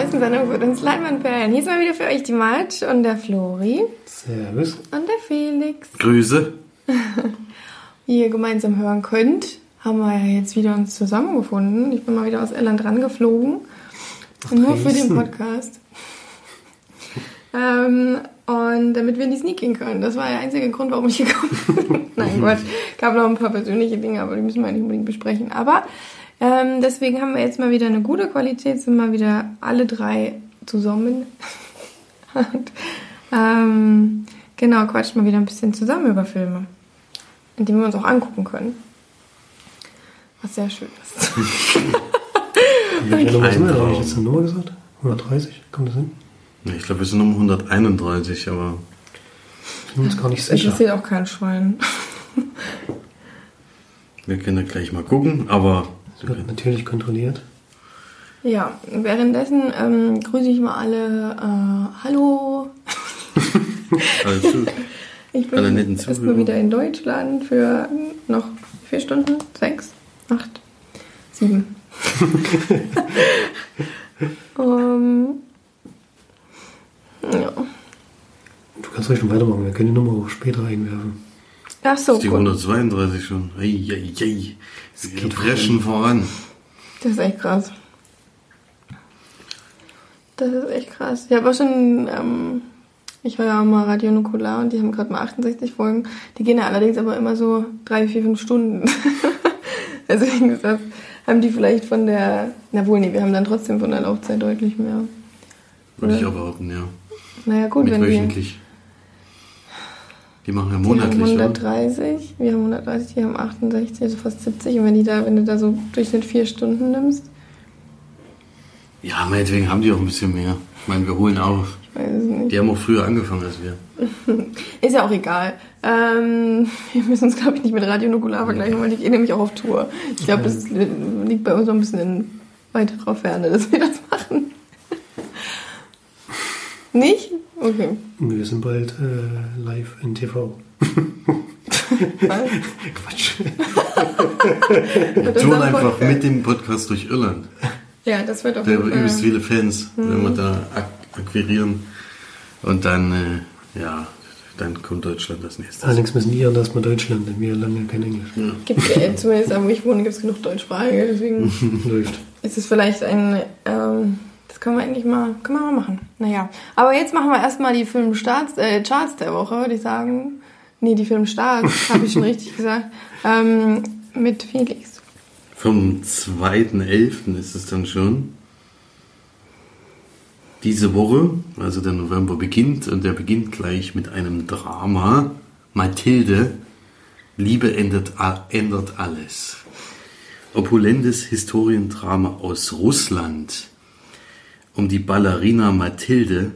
neuesten Sendung für uns Leinwandperlen. Hier ist mal wieder für euch die March und der Flori. Servus. Und der Felix. Grüße. Wie ihr gemeinsam hören könnt, haben wir ja jetzt wieder uns zusammengefunden. Ich bin mal wieder aus Irland rangeflogen. Nur für den Podcast. ähm, und damit wir in die Sneak gehen können. Das war der einzige Grund, warum ich gekommen bin. Nein, Quatsch. Gab noch ein paar persönliche Dinge, aber die müssen wir nicht unbedingt besprechen. Aber ähm, deswegen haben wir jetzt mal wieder eine gute Qualität, sind mal wieder alle drei zusammen. Und, ähm, genau, quatschen mal wieder ein bisschen zusammen über Filme, in denen wir uns auch angucken können. Was sehr schön ist. Welche Nummer sind wir? Habe ich jetzt eine Nummer gesagt? 130? Kommt das hin? Ich glaube, wir sind um 131, aber Ich bin uns gar nicht Das sicher. interessiert auch kein Schwein. wir können ja gleich mal gucken. Aber Wird natürlich kontrolliert. Ja, währenddessen ähm, grüße ich mal alle. Äh, hallo. also, Ich bin Alle netten erstmal wieder in Deutschland für noch vier Stunden, sechs, acht, sieben. um, ja. Du kannst ruhig schon weitermachen. Wir können die Nummer auch später einwerfen. Ach so, ist die gut. 132 schon. Ei, ei, ei. Es geht preschen voran. Das ist echt krass. Das ist echt krass. Ich habe auch schon, ähm, ich höre ja auch mal Radio Nukular und die haben gerade mal 68 Folgen. Die gehen ja allerdings aber immer so drei, vier, fünf Stunden. Deswegen ist das, haben die vielleicht von der, na wohl, nee, wir haben dann trotzdem von der Laufzeit deutlich mehr. Würde ich auch behaupten, ja. Naja, gut, Mit wenn wöchentlich. Die machen ja die haben monatlich, oder? 130, wir haben 130, die haben 68, also fast 70. Und wenn die da, wenn du da so Durchschnitt vier Stunden nimmst, Ja, meinetwegen haben die auch ein bisschen mehr. Ich meine, wir holen auf. ich weiß es nicht. Die haben auch früher angefangen als wir. Ist ja auch egal. Ähm, wir müssen uns, glaube ich, nicht mit Radio Nukular vergleichen, weil die gehen nämlich auch auf Tour. Ich glaube, das li- liegt bei uns noch ein bisschen in weiterer Ferne, dass wir das machen. Nicht? Okay. Wir sind bald äh, live in TV. Quatsch. Mit Touren einfach Podcast. mit dem Podcast durch Irland. Ja, das wird Wir haben Fall. übelst viele Fans, wenn Mhm. wir da ak akquirieren. Und dann, äh, ja, dann kommt Deutschland als nächstes. Allerdings müssen die ja erstmal Deutsch lernen, denn wir lernen ja kein Englisch. Gibt, äh, zumindest da, wo ich wohne, gibt es genug Deutschsprachige. Deswegen Läuft. ist es vielleicht ein. Ähm, das können wir eigentlich mal, können wir mal machen. Naja. Aber jetzt machen wir erstmal die Filmstarts, äh, Charts der Woche, würde ich sagen. Nee, die Filmstarts, habe ich schon richtig gesagt. Ähm, mit Felix. Vom 2.11. ist es dann schon. Diese Woche, also der November beginnt und der beginnt gleich mit einem Drama. Mathilde, Liebe ändert, ändert alles. Opulentes Historiendrama aus Russland um die Ballerina Mathilde,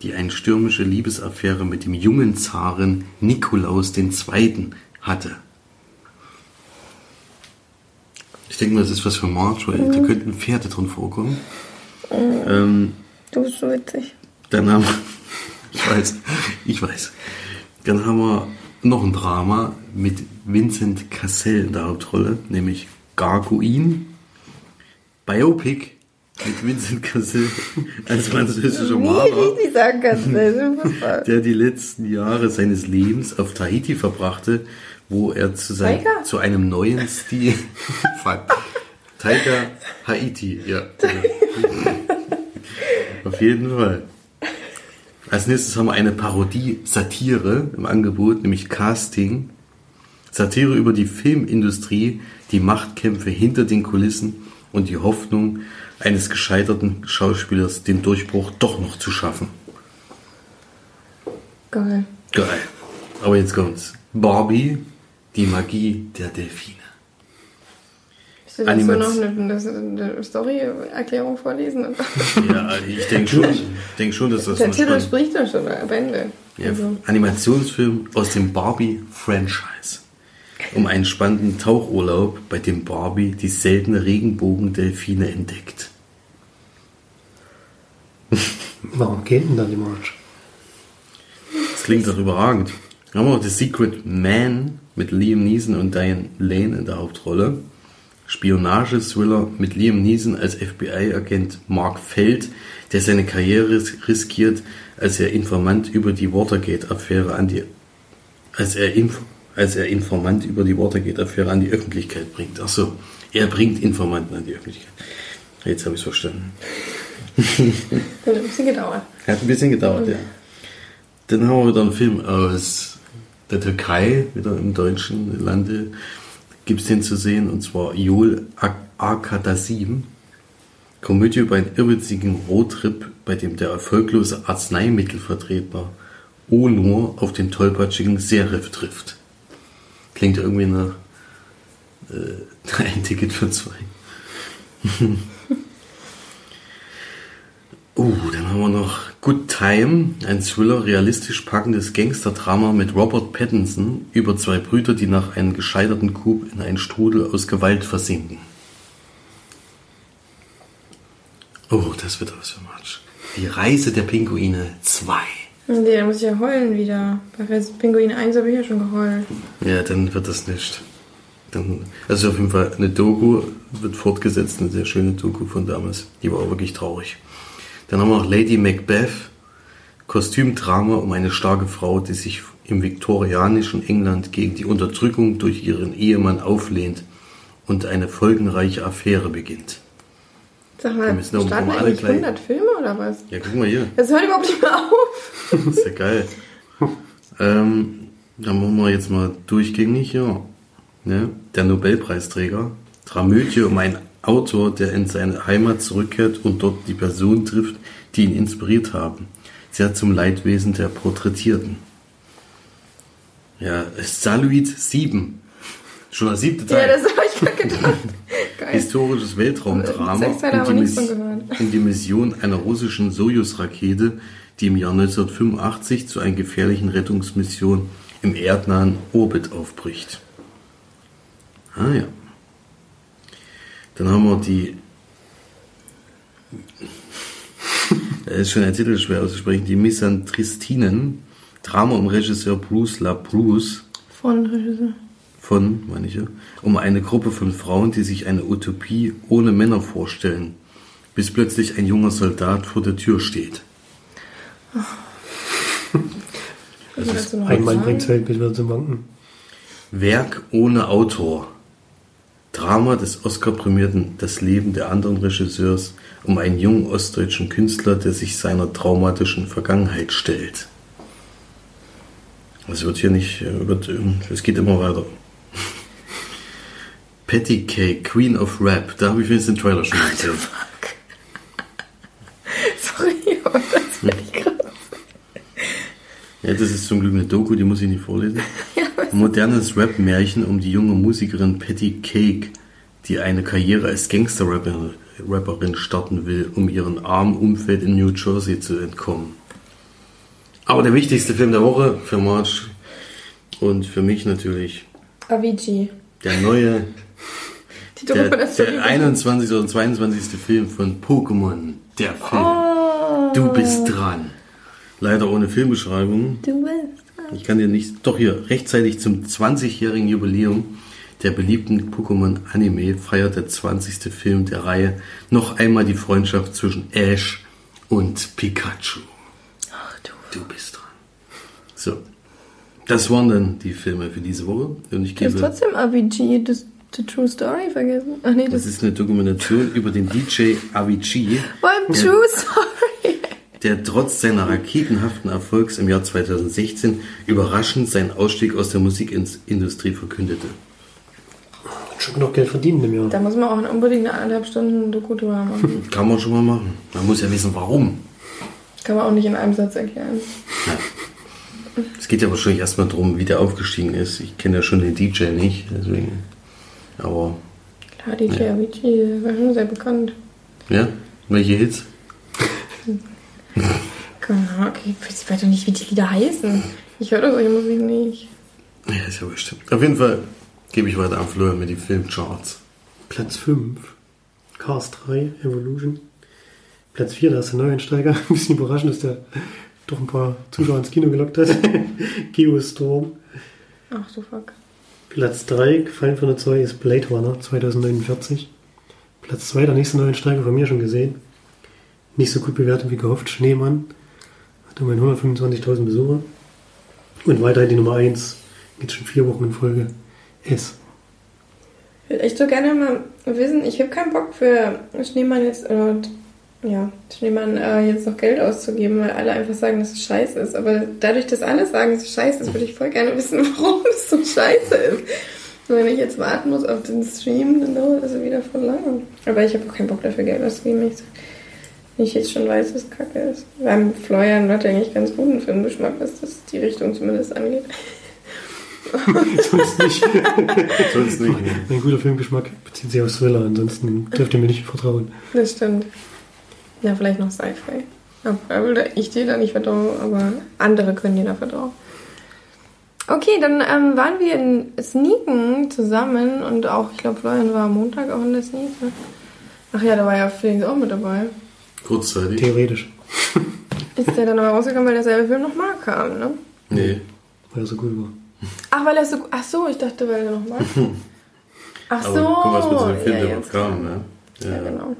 die eine stürmische Liebesaffäre mit dem jungen Zaren Nikolaus II. hatte. Ich denke mal, das ist was für March, weil da könnten Pferde drin vorkommen. Ähm, Du bist so witzig. dann haben wir, ich weiß, ich weiß. Dann haben wir noch ein Drama mit Vincent Cassel in der Hauptrolle, nämlich Garguin. Biopic mit Vincent Cassel als französischer Maler, der die letzten Jahre seines Lebens auf Tahiti verbrachte, wo er zu, sein, Taika? zu einem neuen Stil. Fuck. Taika Haiti, ja. Auf jeden Fall. Als nächstes haben wir eine Parodie-Satire im Angebot, nämlich Casting. Satire über die Filmindustrie, die Machtkämpfe hinter den Kulissen und die Hoffnung eines gescheiterten Schauspielers, den Durchbruch doch noch zu schaffen. Geil. Geil. Aber jetzt kommt's. Barbie, die Magie der Delfine. Willst du dazu noch eine, eine Story-Erklärung vorlesen? Ja, ich denke schon, denk schon, dass das Der Titel spricht doch schon am Ende. Ja, Also, Animationsfilm aus dem Barbie-Franchise. Um einen spannenden Tauchurlaub, bei dem Barbie die seltene Regenbogendelfine entdeckt. Warum geht denn da die March? Das klingt doch überragend. Dann haben wir noch The Secret Man mit Liam Neeson und Diane Lane in der Hauptrolle. Spionage-Thriller mit Liam Neeson als FBI-Agent Mark Feld, der seine Karriere riskiert, als er Informant über die Watergate-Affäre an die als er, Inf als er Informant über die Watergate-Affäre an die Öffentlichkeit bringt. Achso, er bringt Informanten an die Öffentlichkeit. Jetzt habe ich es verstanden. Hat ein bisschen gedauert. Hat ein bisschen gedauert, ja. Dann haben wir wieder einen Film aus der Türkei, wieder im deutschen Lande, gibt es den zu sehen, und zwar Yol Arkadasim. Komödie über einen irrwitzigen Roadtrip, bei dem der erfolglose Arzneimittelvertreter Onur auf den tollpatschigen Serif trifft. Klingt irgendwie nach äh, ein Ticket für zwei. uh, dann haben wir noch Good Time, ein Thriller, realistisch packendes Gangsterdrama mit Robert Pattinson über zwei Brüder, die nach einem gescheiterten Coup in einen Strudel aus Gewalt versinken. Oh, das wird was für Matsch. Die Reise der Pinguine 2. Nee, da muss ich ja heulen wieder. Bei Pinguin 1 habe ich ja schon geheult. Ja, dann wird das nicht. Dann, also auf jeden Fall eine Doku wird fortgesetzt, eine sehr schöne Doku von damals. Die war auch wirklich traurig. Dann haben wir noch Lady Macbeth, Kostümdrama um eine starke Frau, die sich im viktorianischen England gegen die Unterdrückung durch ihren Ehemann auflehnt und eine folgenreiche Affäre beginnt. Sag mal, starten eigentlich 100 Filme oder was? Ja, guck mal hier. Das hört überhaupt nicht mehr auf. das ist ja geil. ähm, dann machen wir jetzt mal durchgängig hier. Ne? Der Nobelpreisträger. Dramödie um einen Autor, der in seine Heimat zurückkehrt und dort die Personen trifft, die ihn inspiriert haben. Sehr zum Leidwesen der Porträtierten. Ja, Saluid 7. Schon der siebte Teil. Ja, das habe ich mir gedacht. Geil. Historisches Weltraumdrama um die, um die Mission einer russischen Sojus-Rakete, die im Jahr 1985 zu einer gefährlichen Rettungsmission im erdnahen Orbit aufbricht. Ah ja. Dann haben wir die. Das ist schon ein Titel schwer auszusprechen. Die Misantristinen. Drama um Regisseur Bruce LaBruce. Von Regisseur. Von, meine ich ja. Um eine Gruppe von Frauen, die sich eine Utopie ohne Männer vorstellen. Bis plötzlich ein junger Soldat vor der Tür steht. Also ein Mann bringt Weltbild wieder zum Wanken. Werk ohne Autor. Drama des Oscar-prämierten Das Leben der anderen Regisseurs um einen jungen ostdeutschen Künstler, der sich seiner traumatischen Vergangenheit stellt. Es wird hier nicht, wird, es geht immer weiter. Patty Cake, Queen of Rap, da habe ich jetzt den Trailer schon gesehen. Sorry, aber das finde ich krass. Ja, das ist zum Glück eine Doku, die muss ich nicht vorlesen. Modernes Rap-Märchen um die junge Musikerin Patty Cake, die eine Karriere als Gangster-Rapperin starten will, um ihrem armen Umfeld in New Jersey zu entkommen. Aber der wichtigste Film der Woche für March und für mich natürlich Avicii. der neue, der, der 21. oder 22. Film von Pokémon, der Film. Oh. Du bist dran. Leider ohne Filmbeschreibung. Du bist dran. Ich kann dir nicht, doch hier, rechtzeitig zum 20-jährigen Jubiläum der beliebten Pokémon-Anime feiert der 20. Film der Reihe noch einmal die Freundschaft zwischen Ash und Pikachu. Ach du. Du bist dran. So. Das waren dann die Filme für diese Woche. Und ich Du hast gebe, trotzdem Avicii, das The True Story vergessen. Ach nee, das, das ist eine Dokumentation über den DJ Avicii, Beim Ja. True Story. der trotz seiner raketenhaften Erfolgs im Jahr 2016 überraschend seinen Ausstieg aus der Musikindustrie verkündete. Schon genug Geld verdienen im Jahr. Da muss man auch unbedingt eine anderthalb Stunden Doku drüber machen. Kann man schon mal machen. Man muss ja wissen, warum. Kann man auch nicht in einem Satz erklären. Es geht ja wahrscheinlich erstmal darum, wie der aufgestiegen ist. Ich kenne ja schon den DJ nicht, deswegen. Aber, Klar, DJ Ja. Avicii war schon sehr bekannt. ja, welche Hits? Genau, okay. Ich weiß doch nicht, wie die Lieder heißen. Ich höre doch solche Musik nicht. Ja, ist ja bestimmt. Auf jeden Fall gebe ich weiter an Florian mit den Filmcharts. Platz 5. Cars 3, Evolution. Platz 4, da ist der Neueinsteiger. Ein bisschen überraschend, dass der doch ein paar Zuschauer ins Kino gelockt hat. Geostorm. Ach so, fuck. Platz 3, gefallen von der 2, ist Blade Runner 2049. Platz 2, der nächste Neuensteiger von mir schon gesehen. Nicht so gut bewertet wie gehofft, Schneemann. Hat immerhin 125.000 Besucher. Und weiterhin die Nummer 1, geht schon vier Wochen in Folge, S. Ich würde echt so gerne mal wissen, ich habe keinen Bock für Schneemann jetzt, äh, ja, Schneemann äh, jetzt noch Geld auszugeben, weil alle einfach sagen, dass es scheiße ist. Aber dadurch, dass alle sagen, dass es scheiße ist, würde ich voll gerne wissen, warum es so scheiße ist. Und wenn ich jetzt warten muss auf den Stream, dann dauert das wieder voll lange. Aber ich habe auch keinen Bock dafür Geld auszugeben. Ich, wenn ich jetzt schon weiß, dass es kacke ist. Beim Florian hat er eigentlich ganz guten Filmgeschmack, was das die Richtung zumindest angeht. Sonst nicht. Sonst nicht. Mein guter Filmgeschmack bezieht sich auf Thriller, ansonsten dürft ihr mir nicht vertrauen. Das stimmt. Ja, vielleicht noch Sci-Fi. Ich dir da nicht vertraue, aber andere können dir da vertrauen. Okay, dann ähm, waren wir in Sneaken zusammen und auch, ich glaube, Florian war am Montag auch in der Sneak. Ne? Ach ja, da war ja Felix auch mit dabei. Kurzzeitig. Theoretisch. Ist der dann aber rausgekommen, weil derselbe Film nochmal kam, ne? Nee. Weil er so gut war. Ach, weil er so. Ach so, ich dachte, weil er nochmal. Ach so. Aber guck mal, was mit so einem Film, ja, kam, ne? Ja, genau.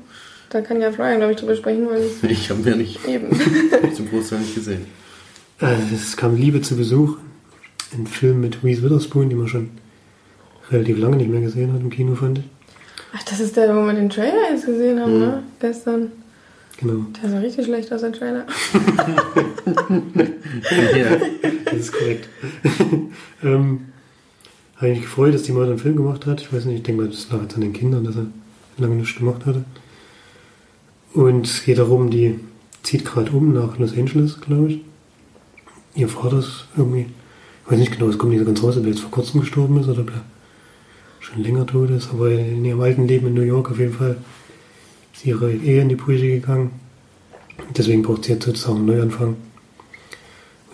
Da kann ja Florian, glaube ich, drüber sprechen, weil ich Ich habe mir nicht eben. zum Großteil nicht gesehen. Äh, Es kam Liebe zu Besuch. Ein Film mit Reese Witherspoon, die man schon relativ lange nicht mehr gesehen hat im Kino, fand ich. Ach, das ist der, wo wir den Trailer jetzt gesehen haben, ne? Gestern. Genau, Der sah richtig schlecht aus, der Trailer. ja. das ist korrekt. ähm, habe mich gefreut, dass die mal einen Film gemacht hat. Ich weiß nicht, ich denke mal, das lag jetzt an den Kindern, dass er lange nichts gemacht hatte. Und es geht darum, die zieht gerade um nach Los Angeles, glaube ich. Ihr Vater ist irgendwie, ich weiß nicht genau, es kommt nicht so ganz raus, ob er jetzt vor kurzem gestorben ist oder ob er schon länger tot ist, aber in ihrem alten Leben in New York auf jeden Fall ist ihre Ehe in die Brüche gegangen. Deswegen braucht sie jetzt sozusagen einen Neuanfang.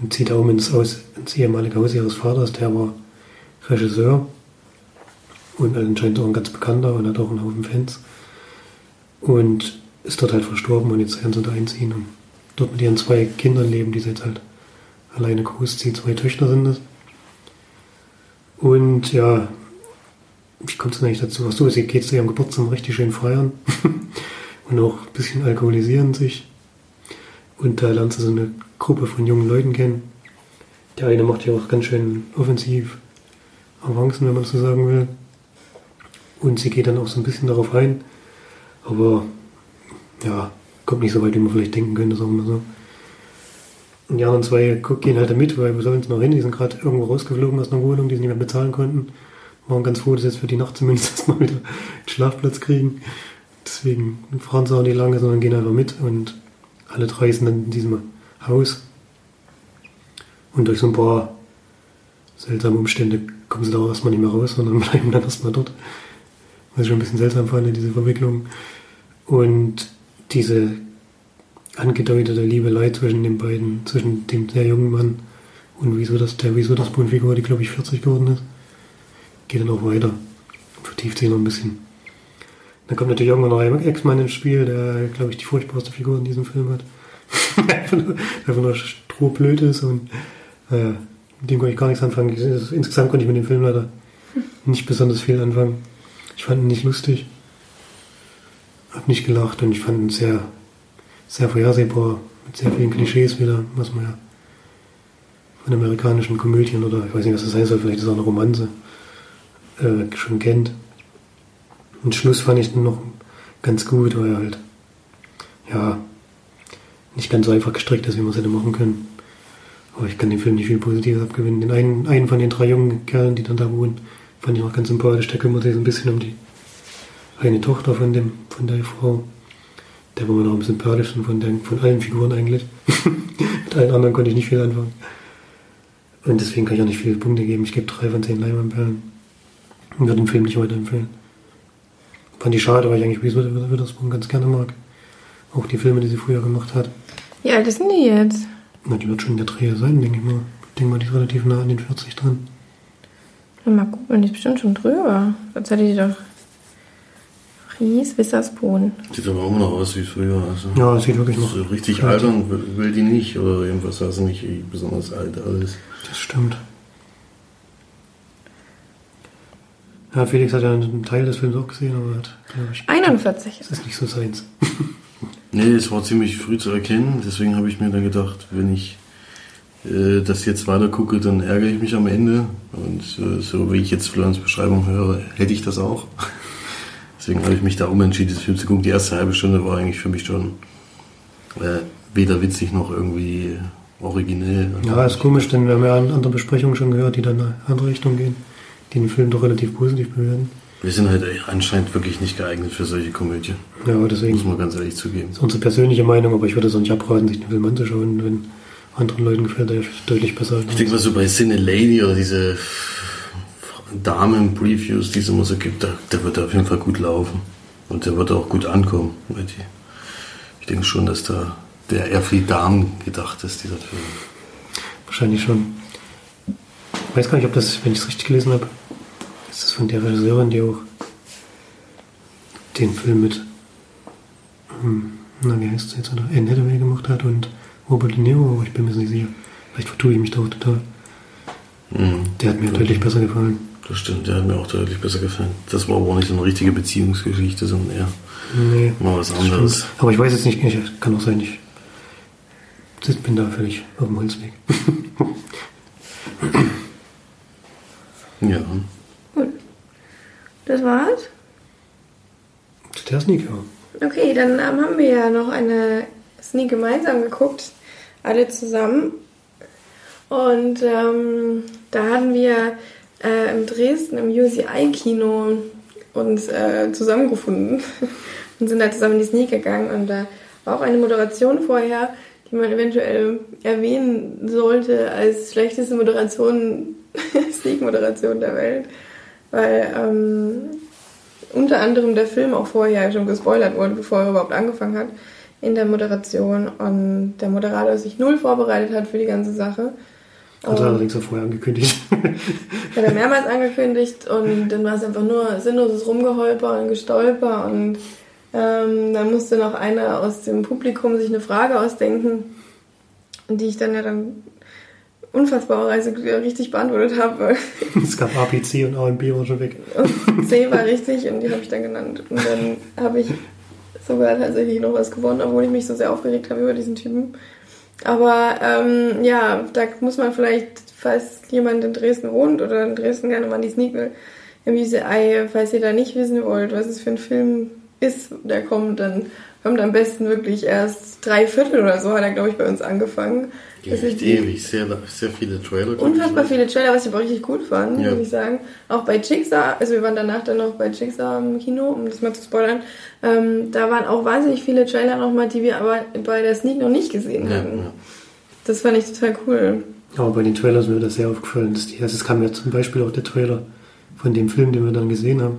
Und zieht auch ins, Haus, ins ehemalige Haus ihres Vaters, der war Regisseur und anscheinend auch ein ganz bekannter und hat auch einen Haufen Fans. Und ist dort halt verstorben und jetzt werden sie da einziehen und dort mit ihren zwei Kindern leben, die sie jetzt halt alleine großziehen. Zwei Töchter sind es. Und ja, wie kommt es denn eigentlich dazu? Ach so, sie geht zu ihrem Geburtstag richtig schön feiern und auch ein bisschen alkoholisieren sich. Und da lernt sie so eine Gruppe von jungen Leuten kennen. Der eine macht ja auch ganz schön offensiv Avancen, wenn man so sagen will. Und sie geht dann auch so ein bisschen darauf ein. Aber ja, kommt nicht so weit, wie man vielleicht denken könnte, sagen wir so. Und die anderen zwei gehen halt da mit, weil wo sollen sie noch hin? Die sind gerade irgendwo rausgeflogen aus einer Wohnung, die sie nicht mehr bezahlen konnten. Waren ganz froh, dass jetzt für die Nacht zumindest erstmal wieder einen Schlafplatz kriegen. Deswegen fahren sie auch nicht lange, sondern gehen einfach mit und alle drei sind dann in diesem Haus. Und durch so ein paar seltsame Umstände kommen sie da auch erstmal nicht mehr raus, sondern bleiben dann erstmal dort. Was ich schon ein bisschen seltsam fand, diese Verwicklung. Und diese angedeutete Liebelei zwischen den beiden, zwischen dem sehr jungen Mann und wieso das, der wieso das Figur, die glaube ich 40 geworden ist, geht dann auch weiter. Vertieft sich noch ein bisschen. Dann kommt natürlich irgendwann noch ein Ex-Mann ins Spiel, der, glaube ich, die furchtbarste Figur in diesem Film hat. einfach nur strohblöd ist und äh, mit dem konnte ich gar nichts anfangen. Insgesamt konnte ich mit dem Film leider nicht besonders viel anfangen. Ich fand ihn nicht lustig. Hab nicht gelacht und ich fand ihn sehr, sehr vorhersehbar, mit sehr vielen Klischees wieder, was man ja von amerikanischen Komödien oder ich weiß nicht, was das soll, vielleicht ist es auch eine Romanze, äh, schon kennt. Und Schluss fand ich dann noch ganz gut, weil er halt, ja, nicht ganz so einfach gestrickt ist, wie man es hätte machen können. Aber ich kann dem Film nicht viel Positives abgewinnen. Den einen, einen von den drei jungen Kerlen, die dann da wohnen, fand ich auch ganz sympathisch. Der kümmert sich so ein bisschen um die eine Tochter von dem, von der Frau. Der war mir noch am sympathischsten von, den, von allen Figuren eigentlich. Mit allen anderen konnte ich nicht viel anfangen. Und deswegen kann ich auch nicht viele Punkte geben. Ich gebe drei von zehn Leinwandperlen. Und würde den Film nicht weiterempfehlen. Fand ich schade, weil ich eigentlich Reese Witherspoon ganz gerne mag. Auch die Filme, die sie früher gemacht hat. Wie alt ist denn die jetzt? Na, die wird schon in der Drehe sein, denke ich mal. Ich denke mal, die ist relativ nah an den 40 dran. Mal gucken, die ist bestimmt schon drüber. Sonst hätte die doch. Ries Wisserspoon. Sieht aber immer noch aus wie früher. Also. Ja, das sieht wirklich noch. So richtig altern will, will die nicht oder irgendwas, sah sie nicht besonders alt alles. Das stimmt. Ja, Felix hat ja einen Teil des Films auch gesehen, aber hat, glaube ich, 41. das ist nicht so seins. Nee, es war ziemlich früh zu erkennen, deswegen habe ich mir dann gedacht, wenn ich äh, das jetzt weiter gucke, dann ärgere ich mich am Ende. Und äh, so wie ich jetzt Florians Beschreibung höre, hätte ich das auch. Deswegen habe ich mich da umentschieden, diesen Film zu gucken. Die erste halbe Stunde war eigentlich für mich schon äh, weder witzig noch irgendwie originell. Ja, ist komisch, denn wir haben ja andere Besprechungen schon gehört, die dann in eine andere Richtung gehen, die den Film doch relativ positiv bewerten. Wir sind halt anscheinend wirklich nicht geeignet für solche Komödien. Ja, aber deswegen Muss man ganz ehrlich zugeben. ist unsere persönliche Meinung, aber ich würde es auch nicht abraten, sich den Film anzuschauen, wenn anderen Leuten gefällt er deutlich besser. Ich denke mal so bei Cine Lady oder diese Damen-Previews, die es immer so gibt, da, der wird auf jeden Fall gut laufen. Und der wird auch gut ankommen. Ich denke schon, dass da der eher für die Damen gedacht ist, dieser Film. Wahrscheinlich schon. Ich weiß gar nicht, ob das, wenn ich es richtig gelesen habe, ist das von der Regisseurin, die auch den Film mit, hm, na wie heißt es jetzt, oder Anne Hathaway gemacht hat und Robert De Niro, aber ich bin mir nicht sicher. Vielleicht vertue ich mich da auch total. Mhm. Der hat mir deutlich besser gefallen. Das stimmt, der hat mir auch deutlich besser gefallen. Das war aber auch nicht so eine richtige Beziehungsgeschichte, sondern eher Nee, mal was anderes. stimmt. Aber ich weiß jetzt nicht, ich, kann auch sein, ich bin da völlig auf dem Holzweg. Ja. Das war's? Der Sneak, ja. Okay, dann ähm, haben wir ja noch eine Sneak gemeinsam geguckt, alle zusammen. Und ähm, da hatten wir äh, in Dresden im UCI-Kino uns äh, zusammengefunden und sind da zusammen in die Sneak gegangen. Und da war auch eine Moderation vorher, die man eventuell erwähnen sollte als schlechteste Moderation, Sneak-Moderation der Welt. Weil ähm, unter anderem der Film auch vorher schon gespoilert wurde, bevor er überhaupt angefangen hat in der Moderation und der Moderator sich null vorbereitet hat für die ganze Sache. Hat er Ähm, allerdings auch vorher angekündigt. hat er mehrmals angekündigt und dann war es einfach nur sinnloses Rumgeholper und Gestolper und ähm, dann musste noch einer aus dem Publikum sich eine Frage ausdenken, die ich dann ja dann unfassbarerweise richtig beantwortet habe. es gab A, B, C und A und B schon weg. Und C war richtig und die habe ich dann genannt. Und dann habe ich sogar tatsächlich noch was gewonnen, obwohl ich mich so sehr aufgeregt habe über diesen Typen. Aber ähm, ja, da muss man vielleicht, falls jemand in Dresden wohnt oder in Dresden gerne mal die Sneak will, im UCI, falls ihr da nicht wissen wollt, was es für ein Film ist, der kommt, dann kommt am besten wirklich erst drei Viertel oder so, hat er, glaube ich, bei uns angefangen. Ist echt ewig, sehr, sehr viele Trailer. Unfassbar viele Trailer, was ich aber richtig gut fand, Ja. muss ich sagen. Auch bei Jigsaw, also wir waren danach dann noch bei Jigsaw im Kino, um das mal zu spoilern. Ähm, da waren auch wahnsinnig viele Trailer nochmal, die wir aber bei der Sneak noch nicht gesehen Ja, hatten. ja. Das fand ich total cool. Aber bei den Trailers ist mir das sehr aufgefallen. Dass die, also es kam ja zum Beispiel auch der Trailer von dem Film, den wir dann gesehen haben,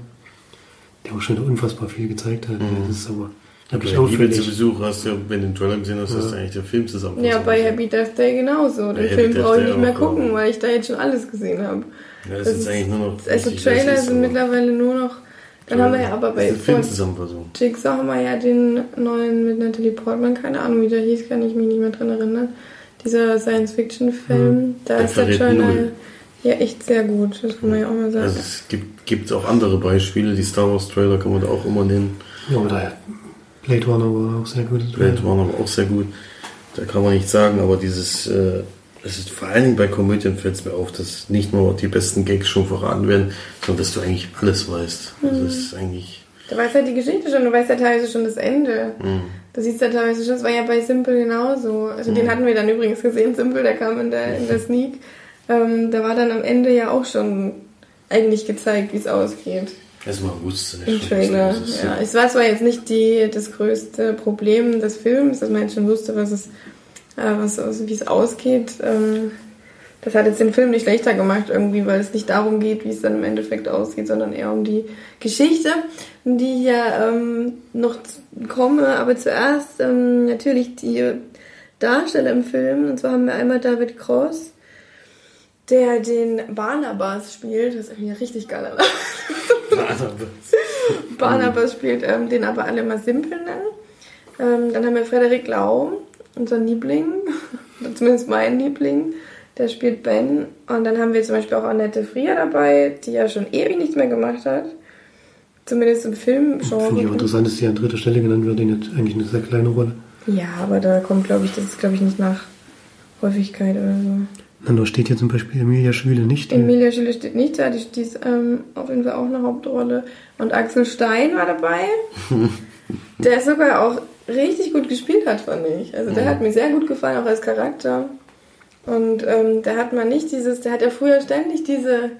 der auch schon unfassbar viel gezeigt hat. Das ist aber wirklich Bei Liebe zu. Besuch hast du, ja, wenn du den Trailer gesehen hast, hast du eigentlich der Film zusammen. Ja, bei Happy Death Day genauso. Den Bei Happy Film Death brauche ich nicht mehr auch, gucken, ja. weil ich da jetzt schon alles gesehen habe. Ja, das das ist eigentlich nur noch. Also Trailer sind mittlerweile nur noch. Dann haben wir ja aber bei. Jigsaw haben wir ja den neuen mit Natalie Portman, keine Ahnung wie der hieß, kann ich mich nicht mehr dran erinnern. Dieser Science-Fiction-Film, da Der ist der Trailer null. ja echt sehr gut, das kann man ja auch mal sagen. Also es gibt, gibt auch andere Beispiele. Die Star Wars Trailer kann man da auch immer nennen. Ja, oder Blade Runner war auch sehr gut. Blade waren aber auch sehr gut. Da kann man nicht sagen, aber dieses, äh, es ist vor allen Dingen bei Komödien fällt es mir auf, dass nicht nur die besten Gags schon verraten werden, sondern dass du eigentlich alles weißt. Mhm. Das ist eigentlich. Du weißt halt die Geschichte schon, du weißt ja teilweise schon das Ende. Mh. Du siehst ja teilweise schon, das war ja bei Simple genauso. Also den hatten wir dann übrigens gesehen, Simple, der kam in der, in der Sneak. Ähm, da war dann am Ende ja auch schon eigentlich gezeigt, wie es ausgeht. Man wusste Im schon, Trailer. ist. Ja, es war zwar jetzt nicht die, das größte Problem des Films, dass man jetzt schon wusste, was es, äh, was, wie es ausgeht. Ähm, das hat jetzt den Film nicht schlechter gemacht irgendwie, weil es nicht darum geht, wie es dann im Endeffekt ausgeht, sondern eher um die Geschichte, die hier ähm, noch komme. Aber zuerst ähm, natürlich die Darsteller im Film. Und zwar haben wir einmal David Cross, der den Barnabas spielt. Das ist irgendwie ein richtig geiler Name. Barnabas spielt, ähm, den aber alle mal simpel nennen. Ähm, dann haben wir Frederik Lau, unser Liebling, zumindest mein Liebling, Der spielt Ben. Und dann haben wir zum Beispiel auch Annette Frier dabei, die ja schon ewig nichts mehr gemacht hat. Zumindest im Finde ich auch Filmgenre. interessant, dass die an dritter Stelle genannt wird. Die hat eigentlich eine sehr kleine Rolle. Ja, aber da kommt, glaube ich, das ist, glaube ich, nicht nach Häufigkeit oder so. Dann da steht hier zum Beispiel Emilia Schwüle nicht. Emilia Schüler steht nicht da, die, die ist ähm, auf jeden Fall auch eine Hauptrolle. Und Axel Stein war dabei, der sogar auch richtig gut gespielt hat, fand ich. Also der hat mir sehr gut gefallen, auch als Charakter. Und ähm, der hat mal nicht dieses, der hat ja früher ständig diese,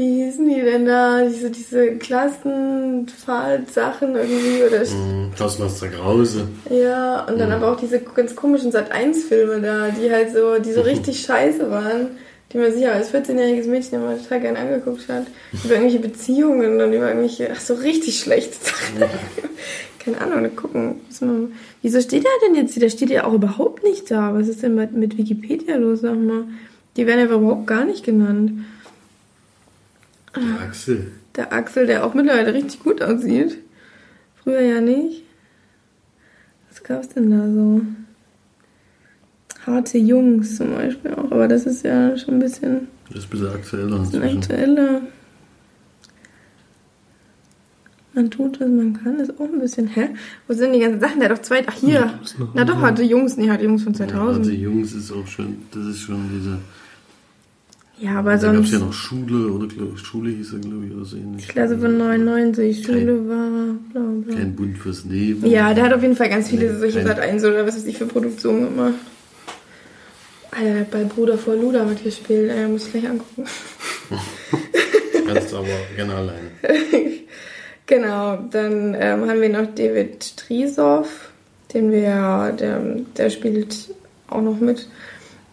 wie hießen die denn da, diese, diese Klassenfahrt-Sachen irgendwie oder Mhm. Tausendmaster Grause. ja, und dann aber auch diese ganz komischen Sat1-Filme da, die halt so, die so richtig scheiße waren, die man sich ja als 14-jähriges Mädchen immer total gern angeguckt hat. Über irgendwelche Beziehungen und über irgendwelche, ach so richtig schlechte Sachen. Keine Ahnung, gucken. mal- Wieso steht er denn jetzt hier? Der steht ja auch überhaupt nicht da. Was ist denn mit, mit Wikipedia los, sag mal? Die werden einfach überhaupt gar nicht genannt. Der Axel. Der Axel, der auch mittlerweile richtig gut aussieht. Früher ja nicht. Was gab's denn da so? Harte Jungs zum Beispiel auch, aber das ist ja schon ein bisschen Das ist ein bisschen aktueller ein inzwischen. aktueller. Man tut, was man kann, ist auch ein bisschen. Hä? Wo sind die ganzen Sachen? Der hat doch zwei. Ach, hier. noch Na doch, hatte Jungs. Nee, hatte Jungs von Ja, 2000. also Jungs ist auch schon, das ist schon diese. Ja, aber da gab es sonst. ja noch Schule oder glaub, Schule hieß er, glaube ich, oder so ähnlich. Klasse von 99, Schule war. Bla, bla. Kein Bund fürs Leben. Ja, der hat auf jeden Fall ganz viele Nee, solche kein- Sat 1 oder was weiß ich für Produktionen gemacht. Alter, der hat bei Bruder vor Luda mitgespielt. Ey, muss ich gleich angucken. Kannst aber gerne alleine. Genau, dann ähm, haben wir noch David Trisoff, den wir, der, der spielt auch noch mit,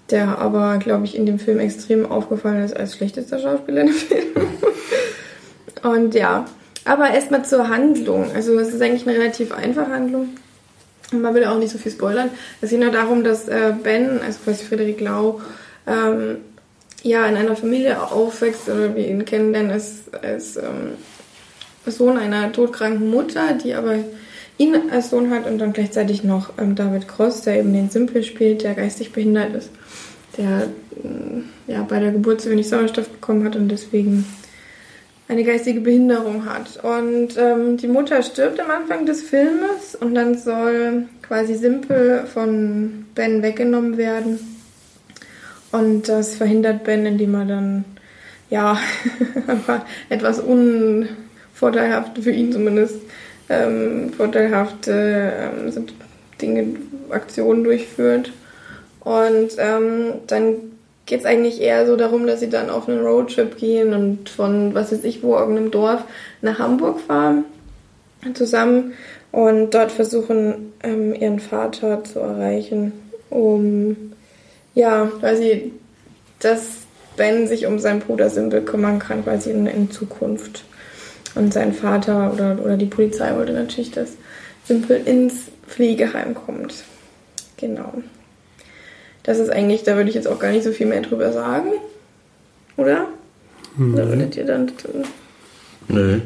der aber, glaube ich, in dem Film extrem aufgefallen ist als schlechtester Schauspieler im Film. Und ja, aber erstmal zur Handlung. Also es ist eigentlich eine relativ einfache Handlung. Und Man will auch nicht so viel spoilern. Es geht nur darum, dass äh, Ben, also quasi Friedrich Lau, ähm, ja, in einer Familie aufwächst, oder wir ihn kennenlernen als, als ähm, Sohn einer todkranken Mutter, die aber ihn als Sohn hat und dann gleichzeitig noch ähm, David Cross, der eben den Simple spielt, der geistig behindert ist, der ähm, ja, bei der Geburt zu wenig Sauerstoff bekommen hat und deswegen eine geistige Behinderung hat. Und ähm, die Mutter stirbt am Anfang des Filmes und dann soll quasi Simple von Ben weggenommen werden. Und das verhindert Ben, indem er dann, ja, etwas unvorteilhaft für ihn zumindest, ähm, vorteilhafte ähm, Dinge, Aktionen durchführt. Und ähm, dann geht es eigentlich eher so darum, dass sie dann auf einen Roadtrip gehen und von, was weiß ich wo, irgendeinem Dorf nach Hamburg fahren zusammen und dort versuchen, ähm, ihren Vater zu erreichen, um, ja, quasi, dass Ben sich um seinen Bruder Simple kümmern kann, quasi in, in Zukunft. Und sein Vater oder, oder die Polizei wollte natürlich, dass Simple ins Pflegeheim kommt. Genau. Das ist eigentlich, da würde ich jetzt auch gar nicht so viel mehr drüber sagen. Oder? Oder würdet ihr dann. Nö.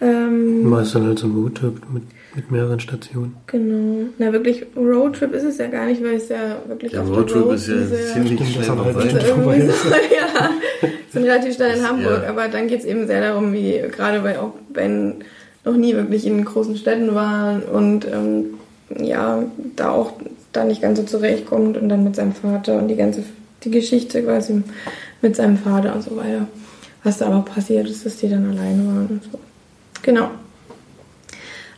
Ähm, es dann halt so ein Roadtrip mit, mit mehreren Stationen. genau. Na, wirklich, Roadtrip ist es ja gar nicht, weil es ja wirklich Der auf Roadtrip der Road ist ja sehr- ziemlich schnell halt vorbei. so, ja, sind relativ schnell in Hamburg, ja. aber dann geht es eben sehr darum, wie gerade weil auch Ben noch nie wirklich in großen Städten war und ähm, ja, da auch da nicht ganz so zurechtkommt und dann mit seinem Vater und die ganze die Geschichte quasi mit seinem Vater und so weiter. Was da aber passiert ist, dass die dann alleine waren und so. Genau.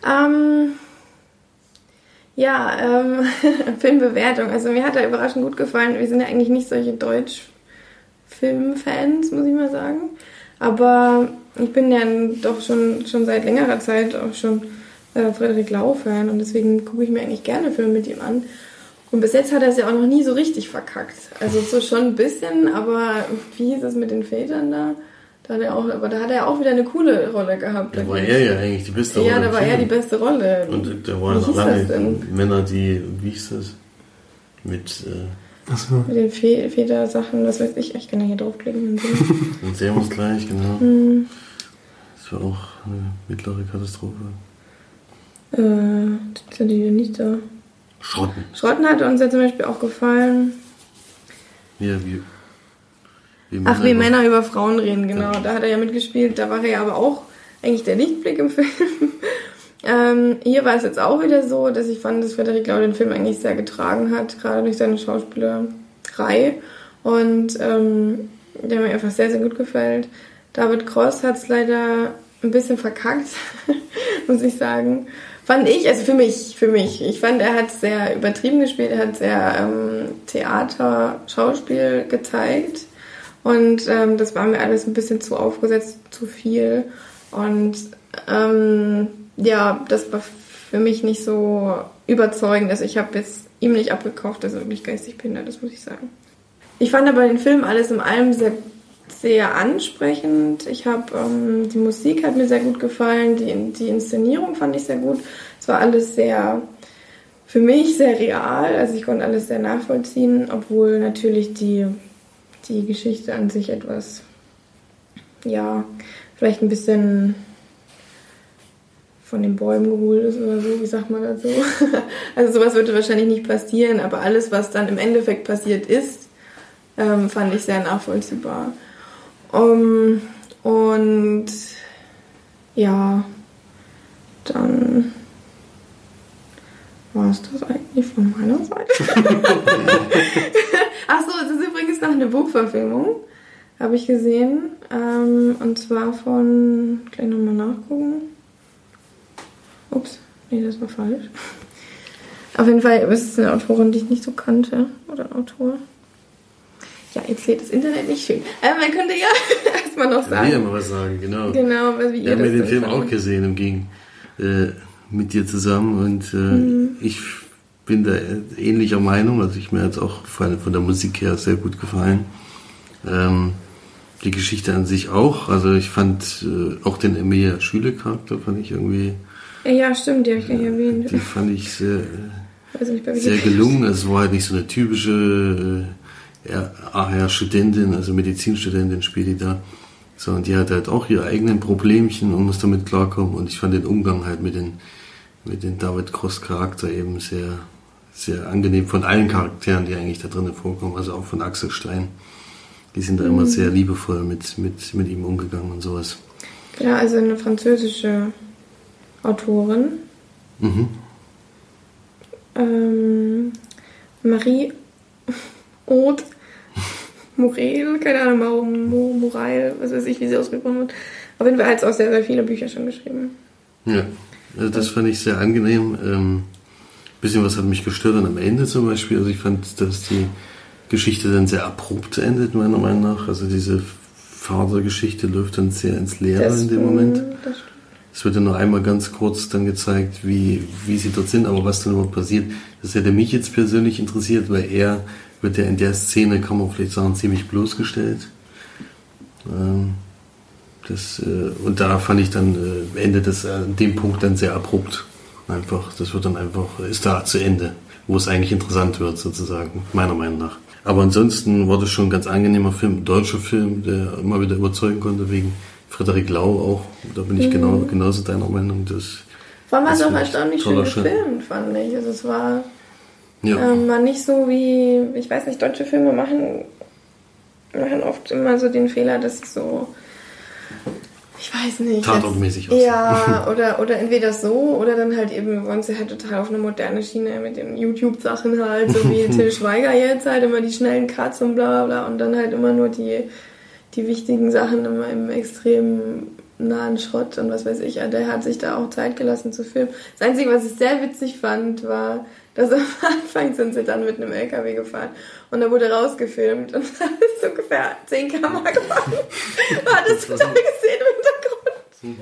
Ähm, ja, ähm, Filmbewertung. Also mir hat er überraschend gut gefallen. Wir sind ja eigentlich nicht solche Deutsch-Filmfans, muss ich mal sagen. Aber ich bin ja doch schon, schon seit längerer Zeit auch schon äh, Frederik Lau-Fan und deswegen gucke ich mir eigentlich gerne Filme mit ihm an. Und bis jetzt hat er es ja auch noch nie so richtig verkackt. Also so schon ein bisschen, aber wie hieß es mit den Vätern da? Da hat er auch, aber da hat er auch wieder eine coole Rolle gehabt. Da war er ja eigentlich die beste Ja, Rolle da im war er die beste Rolle. Und da waren hieß lange? Männer, die, wie hieß das? Mit äh, Achso. Mit den Fe Federsachen, was weiß ich. Ich kann ja hier draufklicken. und sehen. und sehen wir uns gleich, genau. Hm, Das war auch eine mittlere Katastrophe. äh, sind die nicht da? Schrotten. Schrotten hat uns ja zum Beispiel auch gefallen. Ja, wie Wie Ach, wie Männer über Frauen reden, genau. Da hat er ja mitgespielt. Da war er ja aber auch eigentlich der Lichtblick im Film. ähm, hier war es jetzt auch wieder so, dass ich fand, dass Frederik Lau den Film eigentlich sehr getragen hat, gerade durch seine Schauspielerei. Und ähm, der mir einfach sehr, sehr gut gefällt. David Cross hat es leider ein bisschen verkackt, muss ich sagen. Fand ich, also für mich, für mich. Ich fand, er hat sehr übertrieben gespielt, er hat sehr ähm, Theater, Schauspiel gezeigt. Und ähm, das war mir alles ein bisschen zu aufgesetzt, zu viel. Und ähm, ja, das war für mich nicht so überzeugend. Also ich habe jetzt ihm nicht abgekauft, dass er wirklich geistig behindert ist, muss ich sagen. Ich fand aber den Film alles in allem sehr, sehr ansprechend. Ich habe ähm, die Musik hat mir sehr gut gefallen, die, die Inszenierung fand ich sehr gut. Es war alles sehr für mich sehr real, also ich konnte alles sehr nachvollziehen, obwohl natürlich die, die Geschichte an sich etwas, ja, vielleicht ein bisschen von den Bäumen geholt ist oder so, wie sagt man dazu? Also sowas würde wahrscheinlich nicht passieren, aber alles, was dann im Endeffekt passiert ist, ähm, fand ich sehr nachvollziehbar. Um, und ja, dann war es das eigentlich von meiner Seite. Ach so, es ist übrigens noch eine Buchverfilmung, habe ich gesehen. Ähm, und zwar von, gleich nochmal nachgucken. Ups, nee, das war falsch. Auf jeden Fall ist es eine Autorin, die ich nicht so kannte. Oder ein Autor. Ja, jetzt lädt das Internet nicht schön. Äh, man könnte ja erstmal noch Ja, wir sagen. mal was sagen, genau. Genau, wie Wir ihr haben das ja den Film auch gesehen im Gegen äh, mit dir zusammen und äh, Mhm. ich bin da ähnlicher Meinung. Also ich mir hat auch von, von der Musik her sehr gut gefallen. Ähm, die Geschichte an sich auch. Also ich fand äh, auch den Emilia Schüle Charakter fand ich irgendwie, Ja, stimmt, die habe ich gar nicht erwähnt. die fand ich sehr, nicht, sehr gelungen. Es war halt nicht so eine typische ja, Studentin, also Medizinstudentin spielt die da. So, und die hat halt auch ihre eigenen Problemchen und muss damit klarkommen. Und ich fand den Umgang halt mit den, mit den David Cross Charakter eben sehr, sehr angenehm von allen Charakteren, die eigentlich da drinnen vorkommen, also auch von Axel Stein. Die sind da immer sehr liebevoll mit, mit, mit ihm umgegangen und sowas. Genau, also eine französische Autorin. Mhm. Ähm, Marie Aude Morel, keine Ahnung, Mo, Mo, Moral, was weiß ich, wie sie ausgesprochen wird. Auf jeden Fall hat sie auch sehr, sehr viele Bücher schon geschrieben. Ja, also das fand ich sehr angenehm. Ähm, bisschen was hat mich gestört dann am Ende zum Beispiel. Also ich fand, dass die Geschichte dann sehr abrupt endet, meiner Meinung nach. Also diese Vatergeschichte läuft dann sehr ins Leere Das, in dem Moment. Das stimmt. Es wird ja noch einmal ganz kurz dann gezeigt, wie, wie sie dort sind, aber was dann überhaupt passiert, das hätte mich jetzt persönlich interessiert, weil er wird ja in der Szene, kann man vielleicht sagen, ziemlich bloßgestellt. Ähm, das, äh, und da fand ich dann, äh, endet das an dem Punkt dann sehr abrupt. Einfach, das wird dann einfach, ist da zu Ende, wo es eigentlich interessant wird, sozusagen, meiner Meinung nach. Aber ansonsten war das schon ein ganz angenehmer Film, ein deutscher Film, der immer wieder überzeugen konnte, wegen Frederik Lau auch. Da bin ich genau, genauso deiner Meinung. Das, war es auch war erstaunlich schön gefilmt, fand ich. Also es war, ja, ähm, war nicht so wie, ich weiß nicht, deutsche Filme machen, machen oft immer so den Fehler, dass sie so, ich weiß nicht. Tatortmäßig aussehen. Ja, oder, oder entweder so, oder dann halt eben wollen sie halt total auf eine moderne Schiene mit den YouTube-Sachen halt, so wie Till Schweiger jetzt halt immer die schnellen Cuts und bla bla und dann halt immer nur die, die wichtigen Sachen immer im extrem nahen Shot und was weiß ich. Der hat sich da auch Zeit gelassen zu filmen. Das Einzige, was ich sehr witzig fand, war, dass am Anfang sind sie dann mit einem LKW gefahren und da wurde rausgefilmt und da ist so ungefähr 10 km gefahren. War das total gesehen im Hintergrund.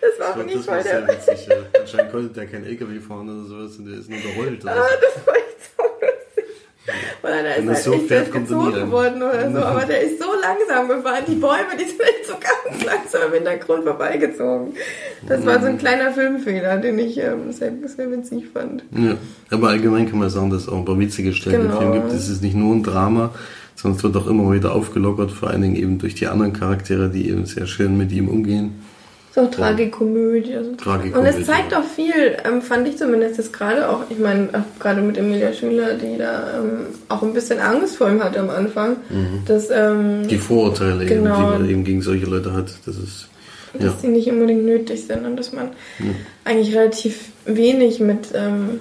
Das war wirklich das voll der... witzig. Ja. Anscheinend konnte der kein LKW fahren oder sowas und der ist nur gerollt. Oder Ah, das war echt so Oder da ist halt so echt fährt, gezogen worden oder so. Aber der ist so langsam gefahren. Die Bäume, die sind echt so ganz langsam im Hintergrund vorbeigezogen. Das war so ein kleiner Filmfehler, den ich ähm, sehr, sehr witzig fand. Ja, aber allgemein kann man sagen, dass es auch ein paar witzige Stellen Genau. im Film gibt. Es ist nicht nur ein Drama, sondern es wird auch immer wieder aufgelockert, vor allen Dingen eben durch die anderen Charaktere, die eben sehr schön mit ihm umgehen. So Tragikomödie. So. Tragikomödie. Und es zeigt auch viel, ähm, fand ich zumindest jetzt gerade auch, ich meine, auch gerade mit Emilia Schüler, die da ähm, auch ein bisschen Angst vor ihm hatte am Anfang. Dass, ähm, Die Vorurteile, Genau. eben, die man eben gegen solche Leute hat, das ist. dass Ja. die nicht unbedingt nötig sind und dass man eigentlich relativ wenig mit ähm,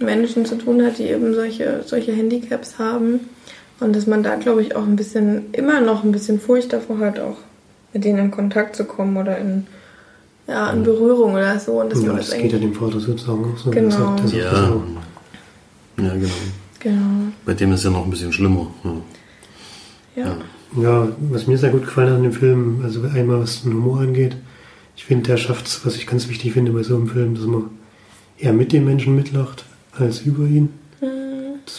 Menschen zu tun hat, die eben solche, solche Handicaps haben. Und dass man da, glaube ich, auch ein bisschen, immer noch ein bisschen Furcht davor hat, auch mit denen in Kontakt zu kommen oder in, ja, in Berührung oder so. Und dass Ja, man das das geht ja dem Vater sozusagen auch so. Genau. Das ist das Ja. Ja, genau. genau. Bei dem ist es ja noch ein bisschen schlimmer. Ja. Ja. Ja, was mir sehr gut gefallen hat an dem Film, also einmal was den Humor angeht, ich finde, der schafft es, was ich ganz wichtig finde bei so einem Film, dass man eher mit dem Menschen mitlacht, als über ihn.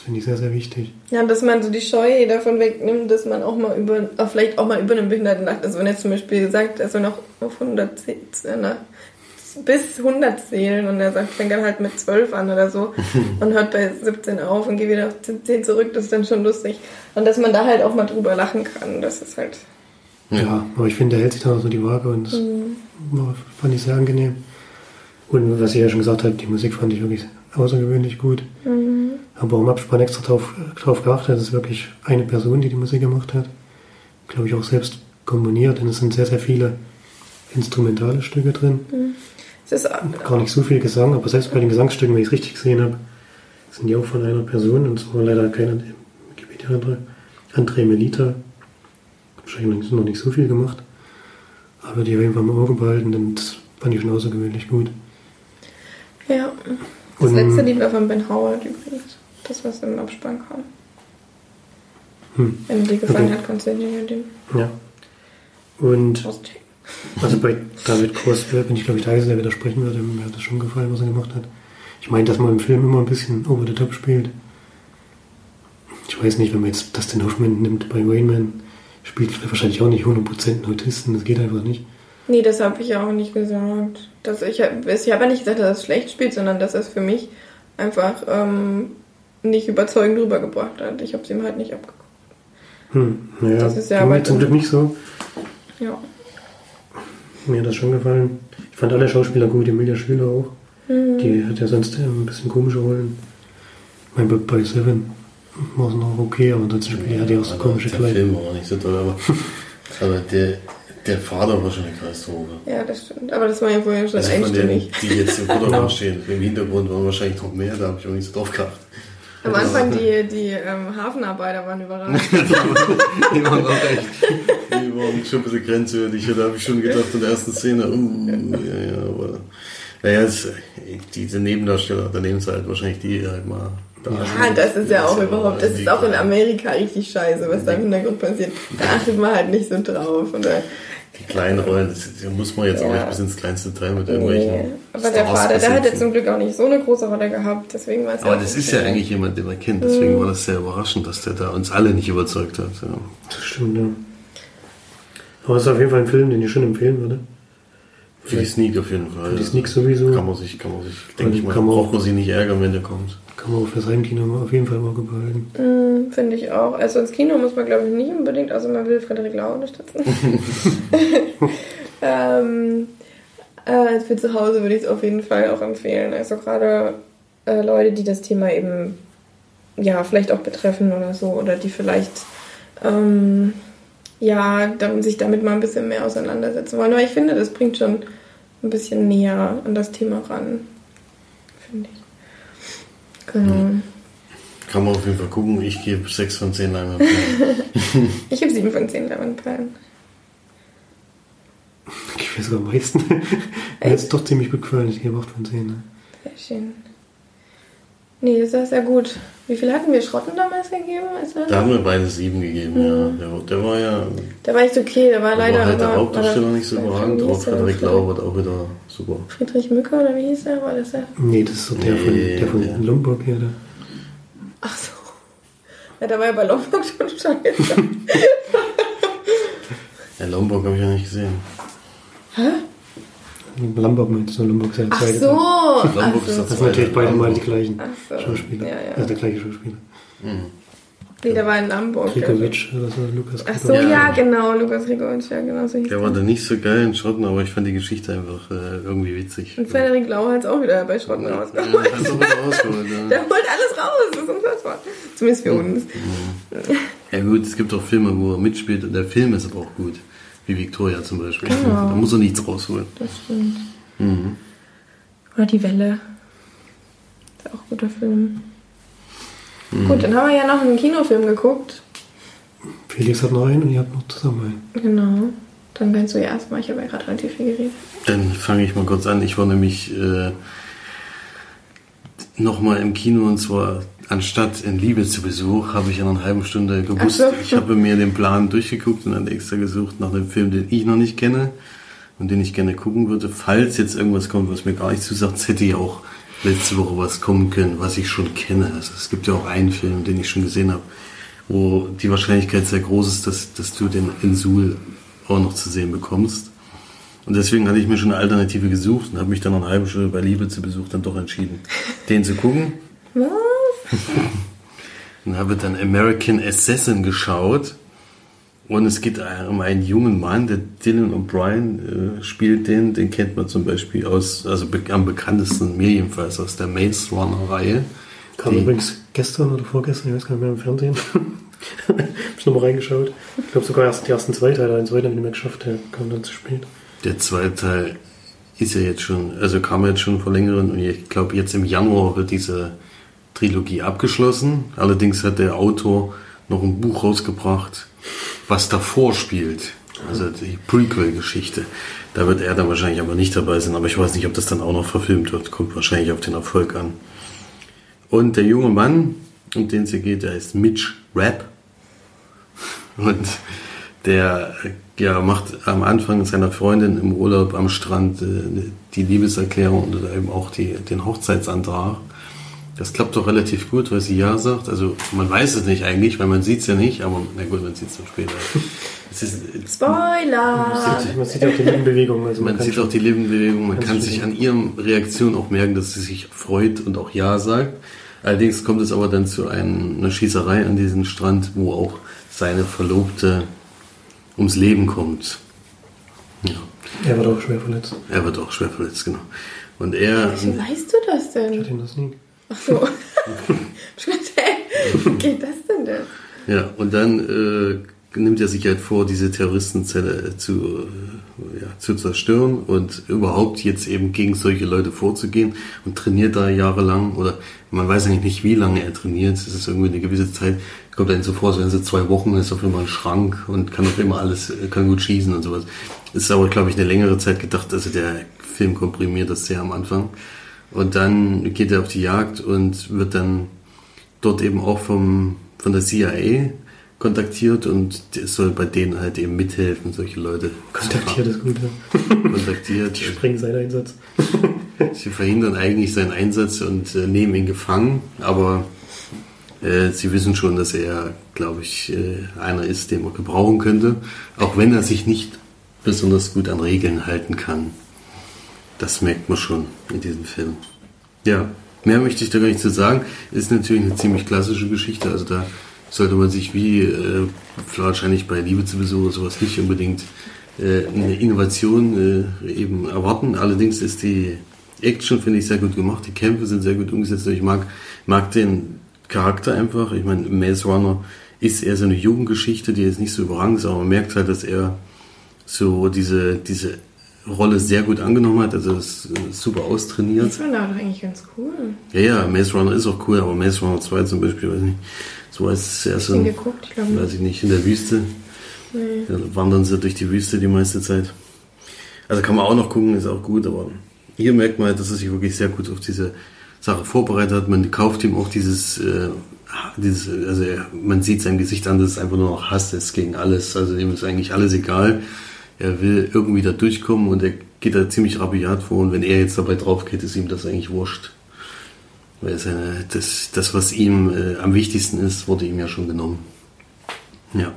Finde ich sehr, sehr wichtig. Ja, dass man so die Scheu davon wegnimmt, dass man auch mal über, auch vielleicht auch mal über einen Behinderten lacht. Also wenn er zum Beispiel sagt, er soll noch auf 100 zäh- äh, na, bis 100 zählen und er sagt, fängt dann halt mit 12 an oder so und hört bei 17 auf und geht wieder auf 10 zurück, das ist dann schon lustig. Und dass man da halt auch mal drüber lachen kann, das ist halt, Ja, aber ich finde, der hält sich dann auch so die Waage und das war- fand ich sehr angenehm. Und was ich ja schon gesagt habe, die Musik fand ich wirklich außergewöhnlich gut. Habe auch im Abspann extra drauf, drauf geachtet, es ist wirklich eine Person, die die Musik gemacht hat. Glaube ich auch selbst komponiert, denn es sind sehr, sehr viele instrumentale Stücke drin. es ist, Gar nicht so viel Gesang, aber selbst bei den Gesangsstücken, wenn ich es richtig gesehen habe, sind die auch von einer Person und zwar leider keiner Wikipedia andere. André Melita. Wahrscheinlich noch nicht so viel gemacht. Aber die auf jeden Fall im Auge behalten, denn das fand ich schon außergewöhnlich gut. ja. Das Und- letzte Lied war von Ben Howard übrigens. Das, was im Abspann kam. Hm, Wenn dir gefallen Okay. hat, kannst du den, den ja. Und also bei David Groß bin ich glaube ich der Einzige, der widersprechen würde. Mir hat das schon gefallen, was er gemacht hat. Ich meine, dass man im Film immer ein bisschen over the top spielt. Ich weiß nicht, wenn man jetzt Dustin Hoffman nimmt bei Rainman, spielt er wahrscheinlich auch nicht 100% einen Autisten. Das geht einfach nicht. Nee, das habe ich ja auch nicht gesagt. Dass ich ich habe ja nicht gesagt, dass er es schlecht spielt, sondern dass er es für mich einfach ähm, nicht überzeugend rübergebracht hat. Ich habe es ihm halt nicht abgeguckt. Hm, naja, Das ist ja aber- zum Glück nicht so. Ja. Mir hat das schon gefallen. Ich fand alle Schauspieler gut, Emilia Schüler auch. Mhm. Die hat ja sonst ähm, ein bisschen komische Rollen. Ich meine, bei- Seven war es noch okay, aber ansonsten spielt hat die auch so komische Der Kleider. Film war nicht so toll, aber, aber der, der Vater war schon eine Katastrophe. ja, das stimmt. Aber das war ja vorher schon Also von denen, einstimmig. die jetzt im Vordergrund stehen. Im Hintergrund waren wahrscheinlich noch mehr, da habe ich auch nicht so drauf geachtet. Am Anfang die, die ähm, Hafenarbeiter waren überrascht. Die waren auch echt, die waren schon ein bisschen grenzwertig. Da habe ich schon gedacht in der ersten Szene, uh, ja, ja, aber naja, es, diese Nebendarsteller, da nehmen sie halt wahrscheinlich die halt mal da. Ja, das ist ja auch überhaupt, das ist auch in Amerika richtig scheiße, was da im Hintergrund passiert. Da achtet man halt nicht so drauf. Oder, Die kleinen Rollen, das, das muss man jetzt auch Ja. nicht bis ins kleinste Teil mit irgendwelchen. nee. Aber der Vater, der hat ja zum Glück auch nicht so eine große Rolle gehabt, deswegen war es Aber ja das auch ist ja okay. eigentlich jemand, den man kennt. Deswegen war das sehr überraschend, dass der da uns alle nicht überzeugt hat. Ja. Das stimmt, ja. Aber es ist auf jeden Fall ein Film, den ich schon empfehlen würde. Für die Sneak auf jeden Fall. Für die ja. Sneak sowieso. Kann man sich, kann man sich, denke ich mal, Kann man braucht auch- man sich nicht ärgern, wenn der kommt. Kann man auch fürs Heimkino auf jeden Fall im Auge behalten. Mm, Finde ich auch. Also ins Kino muss man, glaube ich, nicht unbedingt, außer man will Frederik Lau unterstützen. ähm, äh, für zu Hause würde ich es auf jeden Fall auch empfehlen. Also gerade äh, Leute, die das Thema eben ja vielleicht auch betreffen oder so oder die vielleicht ähm, ja dann, sich damit mal ein bisschen mehr auseinandersetzen wollen. Aber ich finde, das bringt schon ein bisschen näher an das Thema ran. Finde ich. Genau. Kann man auf jeden Fall gucken. Ich gebe 6 von 10 Leinwand. Ich habe 7 von 10 Leinwandperlen. Ich weiß sogar am meisten. Hat es doch ziemlich gut gefallen. Ich gebe 8 von 10. Ne? Sehr schön. Nee, das war sehr gut. Wie viel hatten wir Schrotten damals gegeben? Also, Da haben wir beide 7 gegeben, ja. Der, war- der war ja. der war echt okay, der war Da leider. war halt der Hauptdarsteller nicht so überragend drauf. der? Frederik Lau war auch wieder super. Friedrich Mücker oder wie hieß er? War das der? Nee, das ist so der von, Nee, der von der- Lombok hier. Der. Ach so. Ja, da war ja bei Lombok schon scheiße. Ja, Lombok habe ich ja nicht gesehen. Lombok meinst du? Lombok ist ja der Ach so. Lombok Ach ist so. Das sind natürlich beide mal die gleichen Ach so. Schauspieler. Ja, ja. Also der gleiche Schauspieler. Nee, der war in Hamburg. Krikovic, oder so, Lukas Ach so, Krikovic. ja, genau, Lukas Rigovic, ja, genau so hieß Der war dann nicht so geil in Schotten, aber ich fand die Geschichte einfach äh, irgendwie witzig. Und Frederik Lau hat es auch wieder bei Schrotten Ja, rausgeholt. du wieder rausholen, Der ja. holt alles raus, das ist unfassbar. Zumindest für uns. ja gut, es gibt auch Filme, wo er mitspielt und der Film ist aber auch gut. Wie Victoria zum Beispiel. Genau. Da muss er nichts rausholen. Das stimmt. Mhm. Oder Die Welle. Ist auch ein guter Film. Mhm. Gut, dann haben wir ja noch einen Kinofilm geguckt. Felix hat noch einen und ihr habt noch zusammen einen. Genau. Dann kannst du ja erstmal, ich habe ja gerade relativ viel geredet. Dann fange ich mal kurz an. Ich war nämlich äh, nochmal im Kino und zwar anstatt in Liebe zu Besuch, habe ich in einer halben Stunde gewusst, so. ich habe mir den Plan durchgeguckt und dann extra gesucht nach einem Film, den ich noch nicht kenne und den ich gerne gucken würde. Falls jetzt irgendwas kommt, was mir gar nicht zusagt, hätte ja auch letzte Woche was kommen können, was ich schon kenne. Also es gibt ja auch einen Film, den ich schon gesehen habe, wo die Wahrscheinlichkeit sehr groß ist, dass, dass du den Insul auch noch zu sehen bekommst. Und deswegen hatte ich mir schon eine Alternative gesucht und habe mich dann nach einer halben Stunde bei Liebe zu Besuch dann doch entschieden, den zu gucken. Was? Und habe dann American Assassin geschaut. Und es geht um einen jungen Mann, der Dylan O'Brien äh, spielt den. Den kennt man zum Beispiel aus, also be am bekanntesten mir jedenfalls aus der Maze Runner-Reihe. Kam Die- übrigens gestern oder vorgestern, ich weiß gar nicht mehr, im Fernsehen. hab ich nochmal reingeschaut. Ich glaube sogar erst die ersten zwei Teile, den zweiten habe ich nicht mehr geschafft, der kam dann zu spät. Der zweite Teil ist ja jetzt schon, also kam jetzt schon vor längerem und ich glaube jetzt im Januar wird diese Trilogie abgeschlossen. Allerdings hat der Autor noch ein Buch rausgebracht, was davor spielt. Also die Prequel-Geschichte. Da wird er dann wahrscheinlich aber nicht dabei sein, aber ich weiß nicht, ob das dann auch noch verfilmt wird. Kommt wahrscheinlich auf den Erfolg an. Und der junge Mann, um den es hier geht, der heißt Mitch Rapp. Und der ja, macht am Anfang mit seiner Freundin im Urlaub am Strand äh, die Liebeserklärung und eben auch die, den Hochzeitsantrag. Das klappt doch relativ gut, weil sie ja sagt. Also man weiß es nicht eigentlich, weil man sieht es ja nicht, aber na gut, man sieht es dann später. Es ist, Spoiler! Sieht- Man sieht ja auch die Lippenbewegung. Also man, man kann sieht auch die Lippenbewegung, man Ganz kann sich an ihrem Reaktion auch merken, dass sie sich freut und auch Ja sagt. Allerdings kommt es aber dann zu einem, einer Schießerei an diesem Strand, wo auch seine Verlobte ums Leben kommt. Ja, Er war doch schwer verletzt. er wird auch schwer verletzt, genau. Und er, Wie weißt du das Ich denn? hatte ihn das nie. Ach so. Ich geht das denn denn? ja, und dann äh, nimmt er sich halt vor, diese Terroristenzelle zu, äh, ja, zu zerstören und überhaupt jetzt eben gegen solche Leute vorzugehen und trainiert da jahrelang oder man weiß eigentlich nicht, wie lange er trainiert. Es ist irgendwie eine gewisse Zeit, kommt einem so vor, als wenn sie zwei Wochen ist auf einmal ein Schrank und kann auf immer alles, äh, kann gut schießen und sowas. Ist aber, glaube ich, eine längere Zeit gedacht, also der Film komprimiert das sehr am Anfang. Und dann geht er auf die Jagd und wird dann dort eben auch vom, von der CIA kontaktiert und soll bei denen halt eben mithelfen, solche Leute Kontaktiert ist gut, ja. kontaktiert. Die sprengen seinen Einsatz. Sie verhindern eigentlich seinen Einsatz und äh, nehmen ihn gefangen, aber äh, sie wissen schon, dass er, glaube ich, äh, einer ist, den man gebrauchen könnte, auch wenn er sich nicht besonders gut an Regeln halten kann. Das merkt man schon in diesem Film. Ja, mehr möchte ich da gar nicht zu sagen. Ist natürlich eine ziemlich klassische Geschichte, also da sollte man sich wie äh, wahrscheinlich bei Liebe zu Besuch oder sowas nicht unbedingt äh, eine Innovation äh, eben erwarten. Allerdings ist die Action, finde ich, sehr gut gemacht. Die Kämpfe sind sehr gut umgesetzt. Ich mag, mag den Charakter einfach. Ich meine, Maze Runner ist eher so eine Jugendgeschichte, die jetzt nicht so überragend ist, aber man merkt halt, dass er so diese, diese Rolle sehr gut angenommen hat. Also ist super austrainiert. Das war doch eigentlich ganz cool. Ja, ja, Maze Runner ist auch cool, aber Maze Runner 2 zum Beispiel, weiß nicht, so als erst Den so, geguckt, ich weiß ich nicht, in der Wüste. Nee. Da wandern sie durch die Wüste die meiste Zeit. Also kann man auch noch gucken, ist auch gut, aber hier merkt man halt, dass er sich wirklich sehr gut auf diese Sache vorbereitet hat. Man kauft ihm auch dieses, äh, dieses also man sieht sein Gesicht an, dass es einfach nur noch Hass ist gegen alles. Also ihm ist eigentlich alles egal. Er will irgendwie da durchkommen und er geht da ziemlich rabiat vor und wenn er jetzt dabei drauf geht, ist ihm das eigentlich wurscht. Weil seine, das, das, was ihm äh, am wichtigsten ist, wurde ihm ja schon genommen. Ja.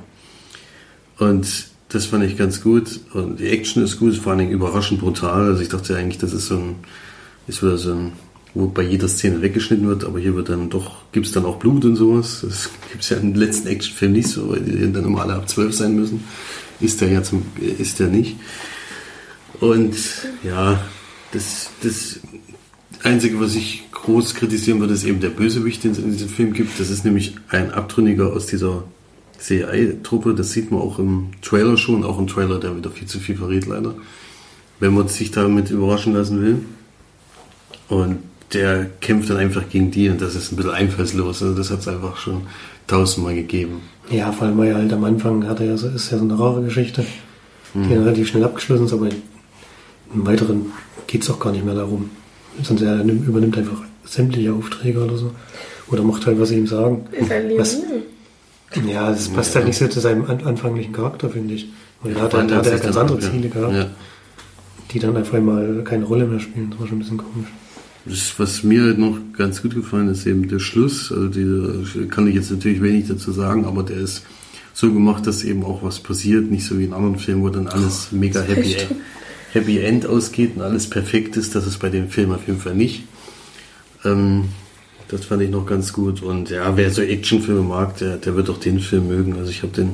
Und das fand ich ganz gut. Und die Action ist gut, vor allen Dingen überraschend brutal. Also ich dachte eigentlich, das ist so ein, ist wieder so ein wo bei jeder Szene weggeschnitten wird, aber hier wird dann doch, gibt es dann auch Blut und sowas. Das gibt es ja im letzten Actionfilm nicht so, weil die dann immer alle ab 12 sein müssen. Ist der ja zum, ist der nicht. Und ja, das, das Einzige, was ich groß kritisieren würde, ist eben der Bösewicht, den es in diesem Film gibt. Das ist nämlich ein Abtrünniger aus dieser CIA-Truppe. Das sieht man auch im Trailer schon, auch im Trailer, der wieder viel zu viel verrät, leider. Wenn man sich damit überraschen lassen will. Und der kämpft dann einfach gegen die und das ist ein bisschen einfallslos. Also das hat es einfach schon tausendmal gegeben. Ja, vor allem, weil er halt am Anfang hat er ja so, ist ja so eine rare Geschichte, die Mhm. dann relativ schnell abgeschlossen ist, aber im Weiteren geht es auch gar nicht mehr darum. Sonst er nimm- übernimmt einfach sämtliche Aufträge oder so. Oder macht halt, was sie ihm sagen. Ist halt Was-. Ja, das passt halt nicht so zu seinem an anfänglichen Charakter, finde ich. Und da hat, er- hat er ganz dann andere ja. Ziele gehabt, Ja. die dann einfach mal keine Rolle mehr spielen. Das war schon ein bisschen komisch. Das, was mir halt noch ganz gut gefallen ist, eben der Schluss. Also die, kann ich jetzt natürlich wenig dazu sagen, aber der ist so gemacht, dass eben auch was passiert. Nicht so wie in anderen Filmen, wo dann alles mega happy, echt. happy End ausgeht und alles perfekt ist. Das ist bei dem Film auf jeden Fall nicht. Ähm, das fand ich noch ganz gut. Und ja, wer so Actionfilme mag, der, der wird auch den Film mögen. Also ich habe den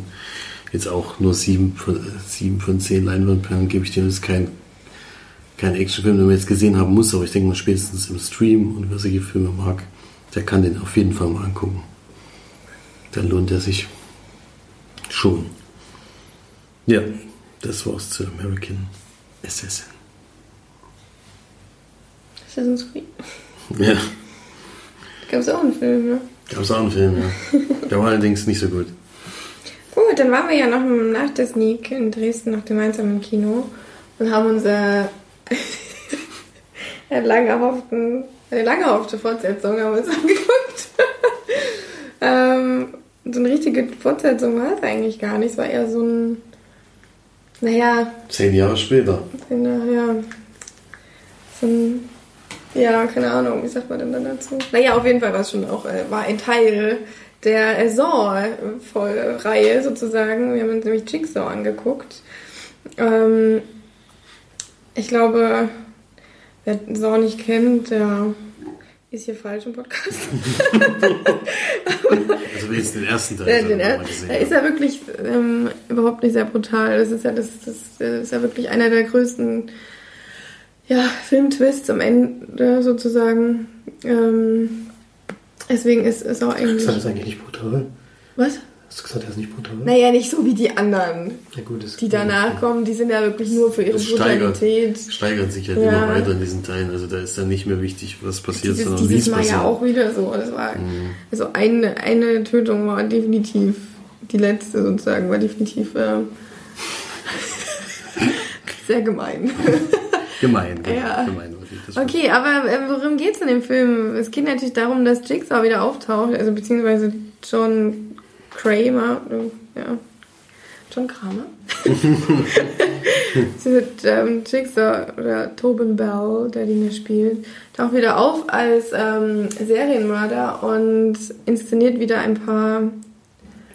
jetzt auch nur sieben von, sieben von zehn Leinwandperlen, gebe ich dem jetzt kein kein Actionfilm, den man jetzt gesehen haben muss, aber ich denke mal spätestens im Stream und wer solche Filme mag, der kann den auf jeden Fall mal angucken. Dann lohnt er sich schon. Ja, das war's zu American Assassin. Assassin's Creed. Ja, Gab es auch einen Film, ne? gab's auch einen Film, ja. Der war allerdings nicht so gut. Gut, dann waren wir ja noch nach der Sneak in Dresden, nach dem einsamen Kino und haben unser lang erhofften, eine lange erhoffte Fortsetzung haben wir uns angeguckt. ähm, so eine richtige Fortsetzung war es eigentlich gar nicht. Es war eher so ein, naja, Zehn Jahre später. ja, so ein, ja, keine Ahnung, wie sagt man denn dann dazu? Naja, auf jeden Fall war es schon auch, äh, war ein Teil der äh, Saw-Reihe sozusagen. Wir haben uns nämlich Jigsaw angeguckt. Ähm, ich glaube, wer Saw nicht kennt, der ist hier falsch im Podcast. Also jetzt den ersten Teil den, noch er, gesehen er ist ja wirklich ähm, überhaupt nicht sehr brutal. Das ist ja, das, das, das ist ja wirklich einer der größten ja, Filmtwists am Ende sozusagen. Ähm, deswegen ist es auch eigentlich. das eigentlich nicht brutal? Was? Hast du gesagt, er ist nicht brutal? Naja, nicht so wie die anderen, Ja, gut, das die danach kommen. Die sind ja wirklich nur für ihre Es steigert, Brutalität. steigert sich halt Ja. immer weiter in diesen Teilen. Also da ist dann nicht mehr wichtig, was passiert, Dieses, sondern wie es passiert. ja auch wieder so. Das war, Mhm. also eine, eine Tötung war definitiv die letzte sozusagen, war definitiv äh, sehr gemein. Gemein, genau. Ja. gemein. Das war- Okay, aber äh, worum geht's in dem Film? Es geht natürlich darum, dass Jigsaw wieder auftaucht, also beziehungsweise John Kramer, ja, John Kramer. Wird ähm, Jigsaw oder Tobin Bell, der die mir spielt, taucht wieder auf als ähm, Serienmörder und inszeniert wieder ein paar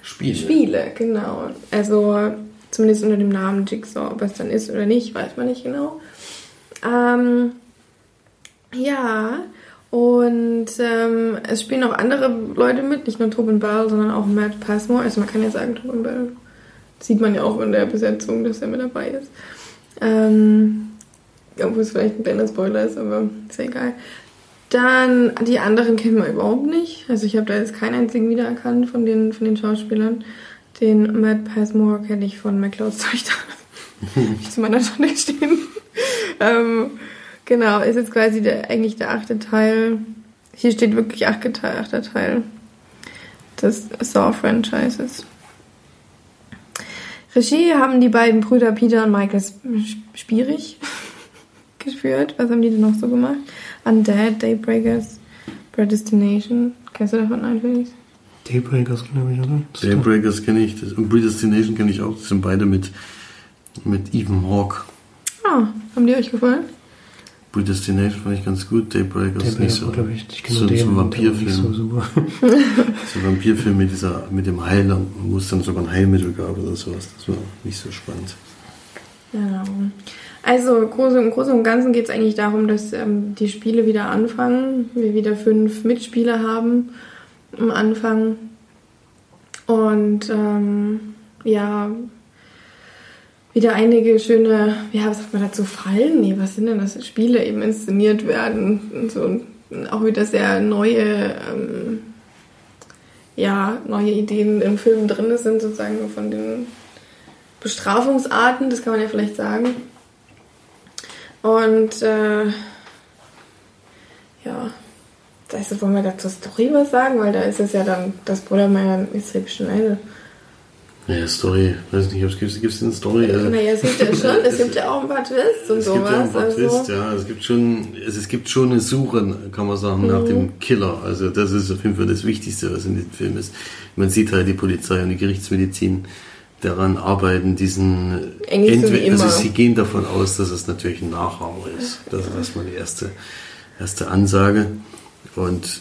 Spiele. Spiele, genau. Also zumindest unter dem Namen Jigsaw. Ob es dann ist oder nicht, weiß man nicht genau. Ähm, ja, und ähm, es spielen auch andere Leute mit, nicht nur Tobin Bell, sondern auch Matt Passmore. Also man kann ja sagen, Tobin Bell sieht man ja auch in der Besetzung, dass er mit dabei ist. Ähm, obwohl es vielleicht ein kleiner Spoiler ist, aber ist ja egal. Dann, die anderen kennt man überhaupt nicht. Also ich habe da jetzt keinen einzigen wiedererkannt von den, von den Schauspielern. Den Matt Passmore kenne ich von McLeods Töchter. ich zu meiner Schande stehen. ähm, genau, ist jetzt quasi der, eigentlich der achte Teil. Hier steht wirklich achte Teil, achter Teil des Saw-Franchises. Regie haben die beiden Brüder Peter und Michael Sp- Spierig geführt. Was haben die denn noch so gemacht? Undead, Daybreakers, Predestination. Kennst du davon einen, Felix? Daybreakers, glaube ich, oder? Das Daybreakers kenne ich, das, und Predestination kenne ich auch. Das sind beide mit, mit Ethan Hawke. Ah, haben die euch gefallen? Predestination fand ich ganz gut, Daybreakers nicht Daybreakers, so. ich. Ich kenne so, so ein nicht Vampirfilm. So super. So ein Vampirfilm mit, dieser, mit dem Heiler, wo es dann sogar ein Heilmittel gab oder sowas. Das war nicht so spannend. Genau. Also groß, im Großen und Ganzen geht es eigentlich darum, dass ähm, die Spiele wieder anfangen. Wir wieder fünf Mitspieler haben am Anfang. Und ähm, ja, wieder einige schöne, ja, was sagt man dazu, Fallen? Nee, was sind denn das? Spiele eben inszeniert werden. Und so, und auch wieder sehr neue, ähm, ja, neue Ideen im Film drin sind, sozusagen von den Bestrafungsarten, das kann man ja vielleicht sagen. Und äh, ja, also wollen wir da zur Story was sagen, weil da ist es ja dann das Bruder meiner israelischen Ende. Naja, Story, weiß nicht, gibt es eine Story? Also, naja, es gibt ja schon, es gibt ja auch ein paar Twists und es sowas. Gibt ja ein paar also. Twists, ja. Es gibt schon, es, es gibt schon eine Suche, kann man sagen, nach dem Killer. Also das ist auf jeden Fall das Wichtigste, was in dem Film ist. Man sieht halt die Polizei und die Gerichtsmedizin daran arbeiten, diesen Eigentlich so also sie gehen davon aus, dass es natürlich ein Nachahmer ist. Das ist erstmal die erste, erste Ansage. Und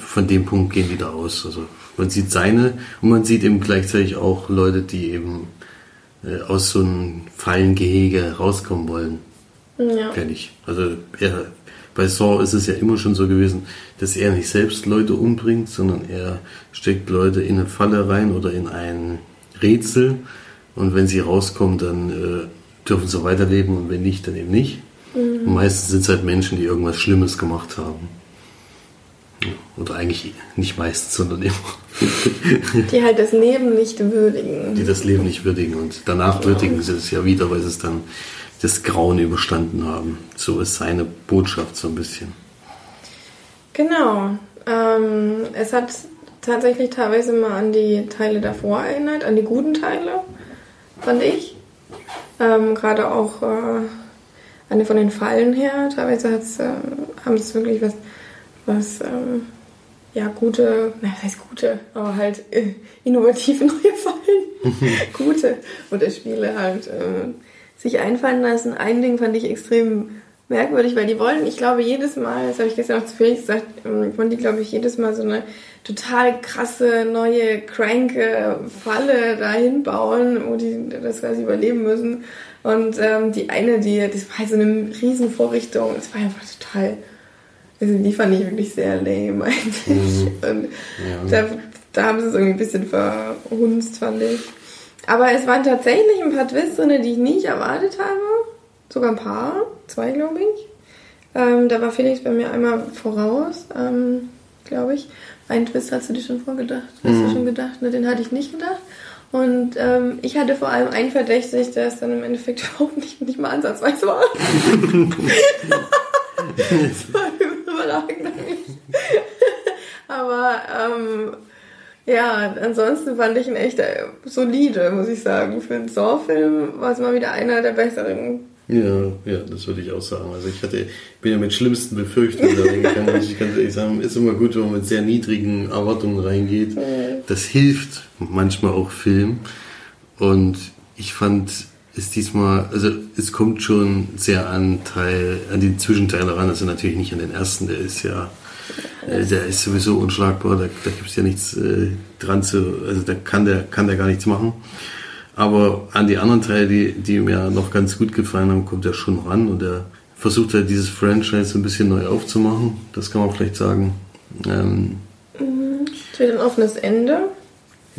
von dem Punkt gehen die da aus. Also man sieht seine und man sieht eben gleichzeitig auch Leute, die eben äh, aus so einem Fallengehege rauskommen wollen. Ja. Fertig. Also er, bei Saw ist es ja immer schon so gewesen, dass er nicht selbst Leute umbringt, sondern er steckt Leute in eine Falle rein oder in ein Rätsel und wenn sie rauskommen, dann äh, dürfen sie weiterleben und wenn nicht, dann eben nicht. Und meistens sind es halt Menschen, die irgendwas Schlimmes gemacht haben. Oder eigentlich nicht meistens, sondern immer. Die halt das Leben nicht würdigen. die das Leben nicht würdigen und danach würdigen sie es ja wieder, weil sie es dann das Grauen überstanden haben. So ist seine Botschaft so ein bisschen. Genau. Ähm, es hat tatsächlich teilweise mal an die Teile davor erinnert, an die guten Teile, fand ich. Ähm, Gerade auch äh, an von den Fallen her. Teilweise äh, haben es wirklich was, was ähm, ja, gute, na, was heißt gute, aber halt äh, innovative neue Fallen. gute oder Spiele halt äh, sich einfallen lassen. Ein Ding fand ich extrem merkwürdig, weil die wollen, ich glaube, jedes Mal, das habe ich gestern auch zu Felix gesagt, ähm, wollen die, glaube ich, jedes Mal so eine total krasse, neue, cranke Falle dahin bauen, wo die das quasi überleben müssen. Und ähm, die eine, die, das war halt so eine riesen Vorrichtung, das war einfach total, also die fand ich wirklich sehr lame eigentlich. Und da, da haben sie es irgendwie ein bisschen verhunzt, fand ich. Aber es waren tatsächlich ein paar Twists drin, die ich nicht erwartet habe. Sogar ein paar, zwei glaube ich. Ähm, da war Felix bei mir einmal voraus, ähm, glaube ich. Einen Twist hast du dir schon vorgedacht, hast du schon gedacht, ne, den hatte ich nicht gedacht. Und ähm, ich hatte vor allem einen verdächtig, der es dann im Endeffekt überhaupt nicht, nicht mal ansatzweise war. das war überragend eigentlich. Aber ähm, ja, ansonsten fand ich ihn echt äh, solide, muss ich sagen. Für einen Saw-Film war es mal wieder einer der besseren. Ja, ja, das würde ich auch sagen. Also ich hatte, bin ja mit schlimmsten Befürchtungen da reingegangen. ich ganz ehrlich sagen, ist immer gut, wenn man mit sehr niedrigen Erwartungen reingeht. Das hilft manchmal auch Film. Und ich fand es diesmal, also es kommt schon sehr an Teil, an die Zwischenteile ran, also natürlich nicht an den ersten, der ist ja, äh, der ist sowieso unschlagbar, da, da gibt es ja nichts äh, dran zu, also da kann der, kann der gar nichts machen. Aber an die anderen Teile, die, die mir noch ganz gut gefallen haben, kommt er schon ran und er versucht halt dieses Franchise ein bisschen neu aufzumachen. Das kann man vielleicht sagen. Ähm, Es wird ein offenes Ende.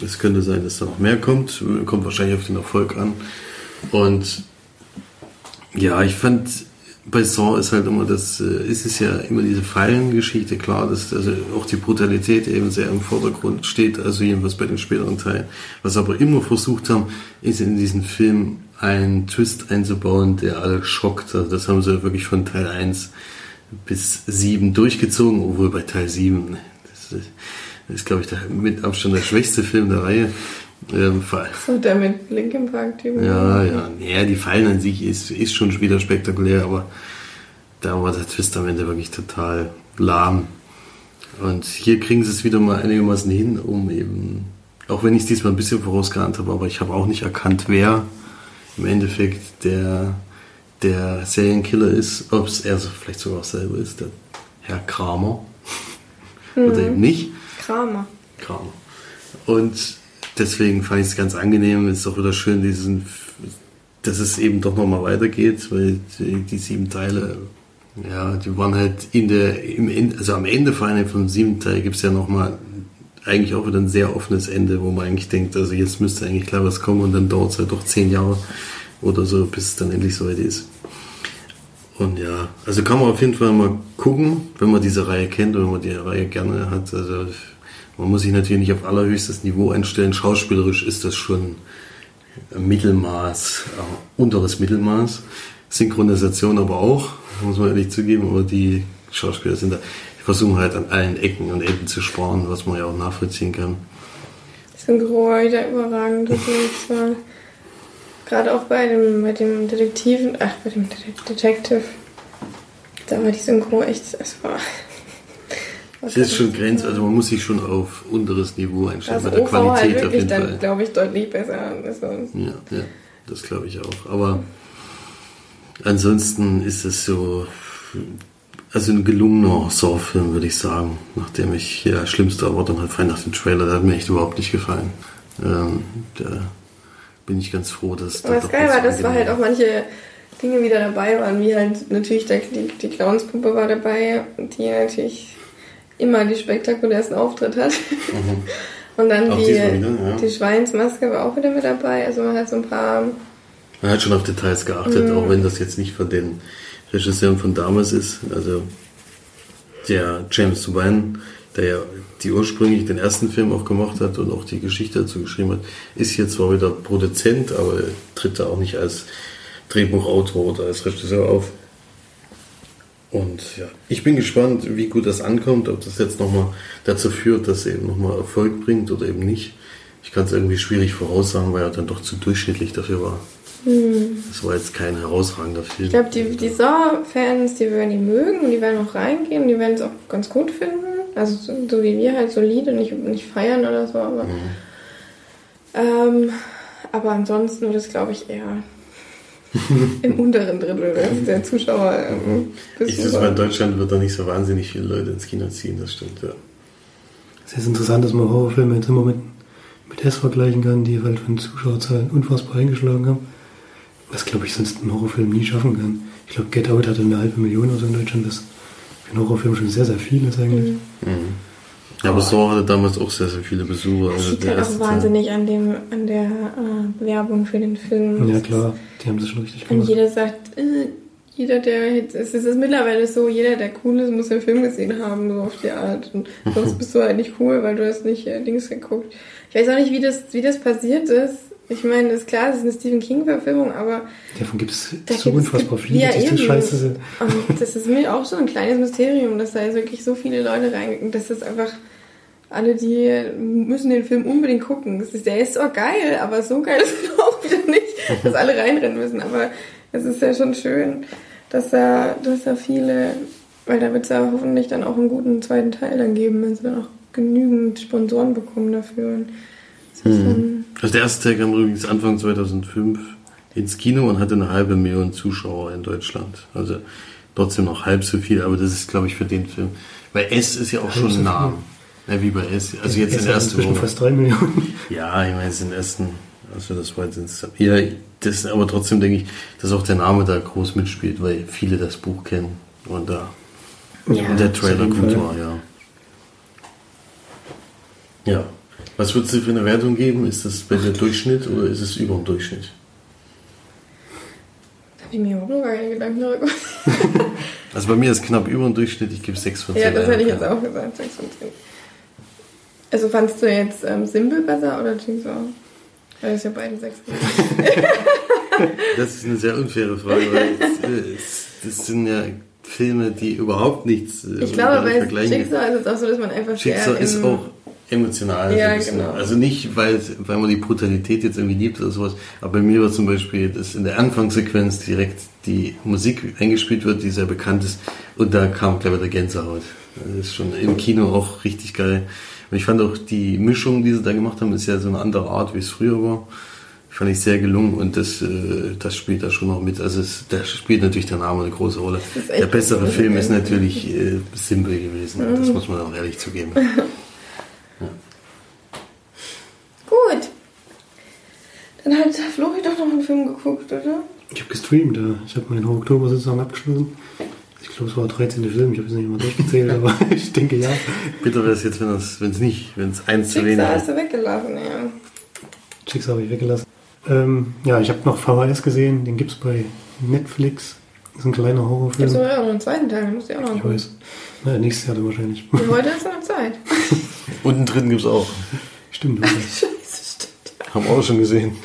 es könnte sein, dass da noch mehr kommt. Kommt wahrscheinlich auf den Erfolg an. Und ja, ich fand, bei Saw ist halt immer das, äh, ist es ja immer diese Fallengeschichte, klar, dass also auch die Brutalität eben sehr im Vordergrund steht, also jedenfalls bei den späteren Teilen. Was aber immer versucht haben, ist in diesen Film einen Twist einzubauen, der alle schockt. Also das haben sie wirklich von Teil 1 bis 7 durchgezogen, obwohl bei Teil 7, das ist, ist glaube ich, der mit Abstand der schwächste Film der Reihe. Ähm, vor- So der mit Linkin Park Typen. ja, ja, ja, die Fallen an sich ist, ist schon wieder spektakulär, aber da war der Twist am Ende wirklich total lahm. Und hier kriegen sie es wieder mal einigermaßen hin, um eben, auch wenn ich es diesmal ein bisschen vorausgeahnt habe, aber ich habe auch nicht erkannt, wer im Endeffekt der, der Serienkiller ist, ob es er so vielleicht sogar auch selber ist, der Herr Kramer. Oder eben nicht. Kramer. Kramer. Und deswegen fand ich es ganz angenehm. Es ist auch wieder schön, diesen dass es eben doch nochmal weitergeht, weil die, die, sieben Teile, ja, die waren halt in der, im Ende, also am Ende vor allem vom siebten Teil gibt es ja nochmal eigentlich auch wieder ein sehr offenes Ende, wo man eigentlich denkt, also jetzt müsste eigentlich klar was kommen und dann dauert es halt doch zehn Jahre oder so, bis es dann endlich soweit ist. Und ja, also kann man auf jeden Fall mal gucken, wenn man diese Reihe kennt oder wenn man die Reihe gerne hat. Also man muss sich natürlich nicht auf allerhöchstes Niveau einstellen. Schauspielerisch ist das schon Mittelmaß, äh, unteres Mittelmaß. Synchronisation aber auch, muss man ehrlich zugeben, aber die Schauspieler sind da, die versuchen halt an allen Ecken und Enden zu sparen, was man ja auch nachvollziehen kann. Synchro wieder überragend. Das war gerade auch bei dem, bei dem Detektiven, ach, bei dem Detective, da war die Synchro echt, es war es ist schon Grenz, also man muss sich schon auf unteres Niveau einstellen, also bei der OV halt Qualität wirklich auf jeden dann, Fall. glaube ich, deutlich besser. Also, Ja, ja, das glaube ich auch. Aber ansonsten ist es so, also ein gelungener Saw-Film, würde ich sagen. Nachdem ich ja schlimmste Erwartung hatte, vor allem nach dem Trailer, der hat mir echt überhaupt nicht gefallen. Ähm, da bin ich ganz froh, dass aber das doch Geil was war, dass war halt auch manche Dinge wieder dabei waren, wie halt natürlich der, die, die Clownspuppe war dabei, die natürlich immer die spektakulärsten Auftritt hat. Mhm. Und dann Auch die, wieder, ja. die Schweinsmaske war auch wieder mit dabei. Also man hat so ein paar Man hat schon auf Details geachtet, Mhm. auch wenn das jetzt nicht von den Regisseuren von damals ist. Also der James Wan, der ja die ursprünglich den ersten Film auch gemacht hat und auch die Geschichte dazu geschrieben hat, ist hier zwar wieder Produzent, aber tritt da auch nicht als Drehbuchautor oder als Regisseur auf. Und ja, ich bin gespannt, wie gut das ankommt, ob das jetzt nochmal dazu führt, dass er eben nochmal Erfolg bringt oder eben nicht. Ich kann es irgendwie schwierig voraussagen, weil er dann doch zu durchschnittlich dafür war. Das war jetzt kein herausragender Film. Ich glaube, die, die Saw-Fans, die werden ihn mögen und die werden auch reingehen, die werden es auch ganz gut finden. Also so, so wie wir halt solide, nicht, nicht feiern oder so, aber. Ähm, aber ansonsten wird es, glaube ich, eher im unteren Drittel der Zuschauer. Ähm, ich besucher. weiß, in Deutschland wird da nicht so wahnsinnig viele Leute ins Kino ziehen, das stimmt, ja. Es ist interessant, dass man Horrorfilme jetzt immer mit, mit S vergleichen kann, die halt von Zuschauerzahlen unfassbar eingeschlagen haben. Was, glaube ich, sonst ein Horrorfilm nie schaffen kann. Ich glaube, Get Out hatte eine halbe Million oder so in Deutschland, was für einen Horrorfilm schon sehr, sehr viel ist eigentlich. Ja, aber Saw hatte damals auch sehr, sehr viele Besucher. Das Also liegt der halt auch wahnsinnig an, dem, an der äh, Werbung für den Film. Ja, klar, die haben das schon richtig Und gemacht. jeder sagt, äh, jeder, der jetzt, es ist mittlerweile so, jeder, der cool ist, muss den Film gesehen haben, so auf die Art. Und sonst bist du halt nicht cool, weil du hast nicht äh, Dings geguckt. Ich weiß auch nicht, wie das, wie das passiert ist. Ich meine, ist klar, es ist eine Stephen King-Verfilmung, aber Davon gibt es so unfassbar viele, ja, die so scheiße sind. Und das ist mir auch so ein kleines Mysterium, dass da jetzt wirklich so viele Leute reingegangen Das ist einfach, alle, die müssen den Film unbedingt gucken. Das ist, der ist auch geil, aber so geil ist er auch wieder nicht, dass alle reinrennen müssen. Aber es ist ja schon schön, dass da, dass da viele, weil da wird es ja hoffentlich dann auch einen guten zweiten Teil dann geben, wenn sie dann auch genügend Sponsoren bekommen dafür. Und das dann, Also der erste Teil kam übrigens Anfang 2005 ins Kino und hatte eine halbe Million Zuschauer in Deutschland. Also trotzdem noch halb so viel, aber das ist, glaube ich, für den Film. Weil S ist ja auch schon so ein Name. Ja, wie bei S. Also jetzt in der ersten Woche. fast drei Millionen. Ja, ich meine, es sind ersten, also das war jetzt insgesamt. Ja, das, aber trotzdem denke ich, dass auch der Name da groß mitspielt, weil viele das Buch kennen und da Ja, und der Trailer gut Fall. war, ja. Ja. Was würdest du für eine Wertung geben? Ist das bei dir Durchschnitt oder ist es über dem Durchschnitt? da habe ich mir überhaupt noch gar keine Gedanken darüber gemacht. Also bei mir ist knapp über dem Durchschnitt, ich gebe 6 von 10. Ja, das hätte ich jetzt auch gesagt, 6 von 10. Also fandst du jetzt ähm, Simple besser oder Jigsaw? Weil ist ja beide 6 von 10. Das ist eine sehr unfaire Frage, weil es, es, das sind ja Filme, die überhaupt nichts äh, Ich glaube, bei. Jigsaw ist es auch so, dass man einfach sehr ist auch emotional. Ja, so genau. Also nicht, weil, weil man die Brutalität jetzt irgendwie liebt oder sowas, aber bei mir war zum Beispiel, dass in der Anfangssequenz direkt die Musik eingespielt wird, die sehr bekannt ist, und da kam gleich wieder Gänsehaut. Das ist schon im Kino auch richtig geil. Und ich fand auch die Mischung, die sie da gemacht haben, ist ja so eine andere Art, wie es früher war. Fand ich sehr gelungen und das, äh, das spielt da schon noch mit. Also es, da spielt natürlich der Name eine große Rolle. Der bessere. Film ist natürlich äh, Simple gewesen. Das Mhm. muss man auch ehrlich zugeben. Gut. Dann hat Flori doch noch einen Film geguckt, oder? Ich habe gestreamt, ja. Ich habe meinen Oktober sozusagen abgeschlossen. Ich glaube, es war der 13. Film, ich habe es nicht mal durchgezählt, aber ich denke ja. Bitter wäre es jetzt, wenn es wenn es nicht, wenn es eins zu wenig hast ist. du weggelassen, ja. Chicks habe ich weggelassen. Ähm, ja, ich habe noch VHS gesehen, den gibt's bei Netflix. Das ist ein kleiner Horrorfilm. wir auch noch einen zweiten Teil, den musst du ja auch noch Ich gucken. weiß. Na, nächstes Jahr dann wahrscheinlich. Und heute hast du noch Zeit. Und einen dritten gibt es auch. Stimmt. Scheiße, stimmt. Haben wir auch schon gesehen.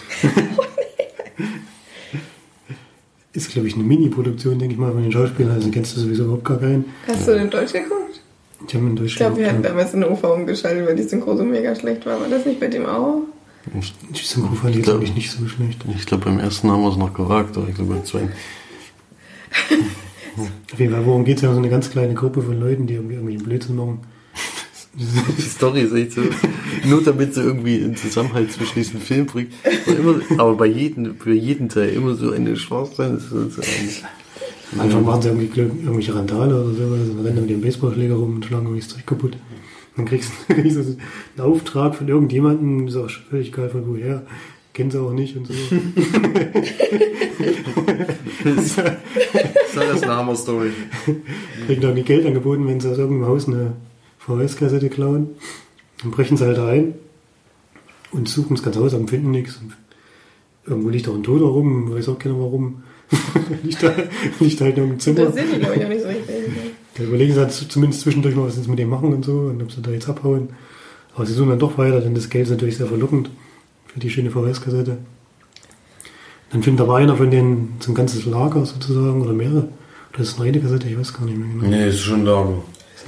Ist, glaube ich, eine Mini-Produktion, denke ich mal, von den Schauspielern. Also kennst du sowieso überhaupt gar keinen. Hast du den Deutsch geguckt? Ich habe in Deutsch Ich glaube, wir hatten damals in der UV umgeschaltet, weil die Synchro so mega schlecht war. War das nicht bei dem auch? Ich, ja. Die Synchro fand ich Ich glaub- eigentlich nicht so schlecht. ich glaube, beim ersten haben wir es noch gewagt, aber ich glaube, beim zweiten. Auf jeden Fall, worum geht es? Haben so eine ganz kleine Gruppe von Leuten, die irgendwie irgendwelchen Blödsinn machen. Die Story ist echt so. Nur damit sie irgendwie einen Zusammenhalt zwischen diesen Film bringt. Aber, immer, aber bei jedem, für jeden Teil immer so eine so ein- Am Anfang machen sie irgendwie irgendwelche Randale oder sowas und rennen mit dem Baseballschläger rum und schlagen irgendwie das Zeug kaputt. Dann kriegst du kriegst du einen Auftrag von irgendjemandem, ist auch völlig egal von woher, kennen sie auch nicht und so. Das ist eine Hammer-Story. Kriegen dann die Geld angeboten, wenn sie aus irgendeinem Haus eine VHS-Kassette klauen. Dann brechen sie halt ein und suchen das ganze Haus, aber finden nichts. Und irgendwo liegt auch ein Toter rum, weiß auch keiner warum. liegt, da, liegt halt in irgendeinem Zimmer. Das sind die, glaube ich, auch nicht so richtig. Da überlegen sie halt zumindest zwischendurch mal, was sie jetzt mit dem machen und so und ob sie da jetzt abhauen. Aber sie suchen dann doch weiter, denn das Geld ist natürlich sehr verlockend für die schöne VHS-Kassette. Dann findet aber einer von denen so ein ganzes Lager sozusagen oder mehrere. Oder ist eine Kassette? Ich weiß gar nicht mehr genau. Nee, ist schon da.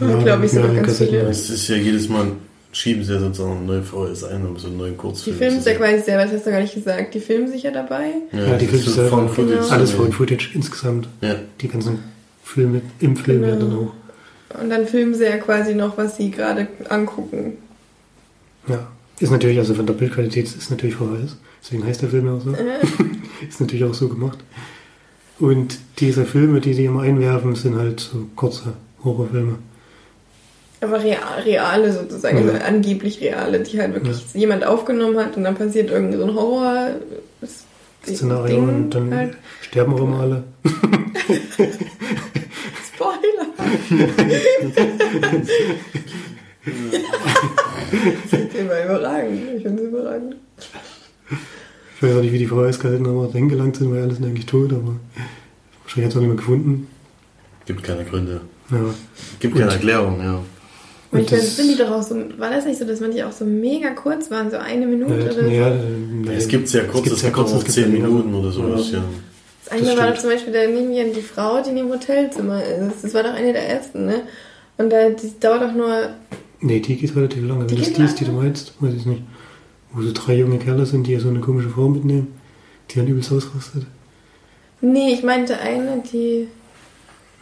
Ja, glaube ich, sogar ganz viele. Es ist ja jedes Mal, schieben sie ja sozusagen eine neue VHS ein, um so einen neuen Die Kurzfilm. filmen zu sich ja quasi selber, das hast du gar nicht gesagt. Die filmen sich ja dabei. Ja, die das ist filmen so selber. Footage. Genau. Alles Found Footage insgesamt. Ja. Die ganzen Filme im Film Genau. ja dann auch. Und dann filmen sie ja quasi noch, was sie gerade angucken. Ja. Ist natürlich, also von der Bildqualität ist natürlich VHS. Deswegen heißt der Film ja auch so. ist natürlich auch so gemacht. Und diese Filme, die die immer einwerfen, sind halt so kurze Horrorfilme. Aber real, reale sozusagen, Ja. also angeblich reale, die halt wirklich jemand aufgenommen hat und dann passiert irgend so ein Horror. Szenario Ding und dann halt. sterben auch immer alle. Spoiler! das ist immer überragend. Ich finde es überragend. Ich weiß auch nicht, wie die VHS-Kassetten aber dahin gelangt sind, weil alle sind eigentlich tot, aber wahrscheinlich hat es auch nicht mehr gefunden. Gibt keine Gründe. Ja. Gibt keine Erklärung, ja. Das- sind die doch auch so, war das nicht so, dass manche auch so mega kurz waren, so eine Minute Ja, oder so? ja, Es gibt sehr kurz, es gibt auch 10 Minuten oder sowas, ja. Das eine Das war doch zum Beispiel, da neben mir die Frau, die in dem Hotelzimmer ist. Das war doch eine der ersten, ne? Und da, die dauert doch nur, Nee, die geht relativ lange. Die Wenn das die ist, die du meinst, weiß ich nicht. Wo so drei junge Kerle sind, die so eine komische Frau mitnehmen, die dann übelst ausrastet. nee, ich meinte eine, die,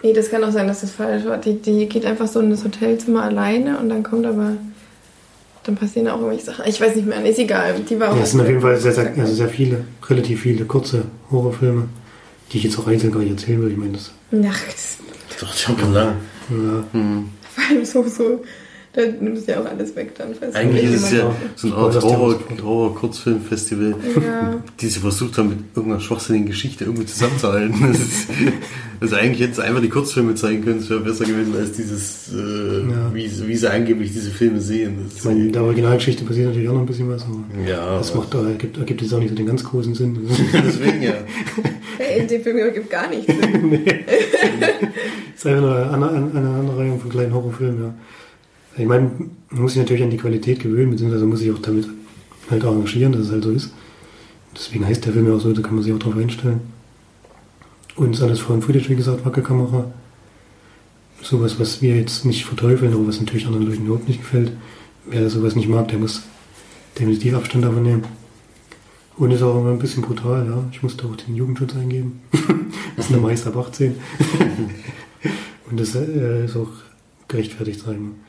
nee, das kann auch sein, dass das falsch war. Die, die geht einfach so in das Hotelzimmer alleine und dann kommt aber, dann passieren auch irgendwelche Sachen. Ich weiß nicht mehr, ist egal. Die war auch. Ja, es sind auf jeden Fall sehr, sehr, also sehr viele, relativ viele kurze Horrorfilme, die ich jetzt auch einzeln gar nicht erzählen will. Ich meine, das, Nachts. Doch, die haben lang. ja, Hm. Vor allem so, so, da nimmst du ja auch alles weg dann. falls Eigentlich ist es ja so eine Art. Horror-Kurzfilm-Festival, Ja. die sie versucht haben, mit irgendeiner schwachsinnigen Geschichte irgendwie zusammenzuhalten. Das ist, also eigentlich hätten sie einfach die Kurzfilme zeigen können, es wäre besser gewesen als dieses, äh, Ja. wie, sie- wie sie angeblich diese Filme sehen. Das ich meine, in der Originalgeschichte passiert natürlich auch noch ein bisschen was, aber ja, das macht, äh, ergibt, ergibt jetzt auch nicht so den ganz großen Sinn. deswegen ja. Hey, in dem Film gibt gar nichts Sinn. Das ist einfach nur eine, Anreihung von kleinen Horrorfilmen, ja. Ich meine, man muss sich natürlich an die Qualität gewöhnen, beziehungsweise muss sich auch damit halt arrangieren, dass es halt so ist. Deswegen heißt der Film ja auch so, da kann man sich auch drauf einstellen. Und ist alles von Footage, wie gesagt, Wackelkamera. Sowas, was wir jetzt nicht verteufeln, aber was natürlich anderen Leuten überhaupt nicht gefällt. Wer sowas nicht mag, der muss definitiv Abstand davon nehmen. Und ist auch immer ein bisschen brutal, ja. Ich musste auch den Jugendschutz eingeben. das ist eine meist ab 18. Und das äh, ist auch gerechtfertigt, sagen wir.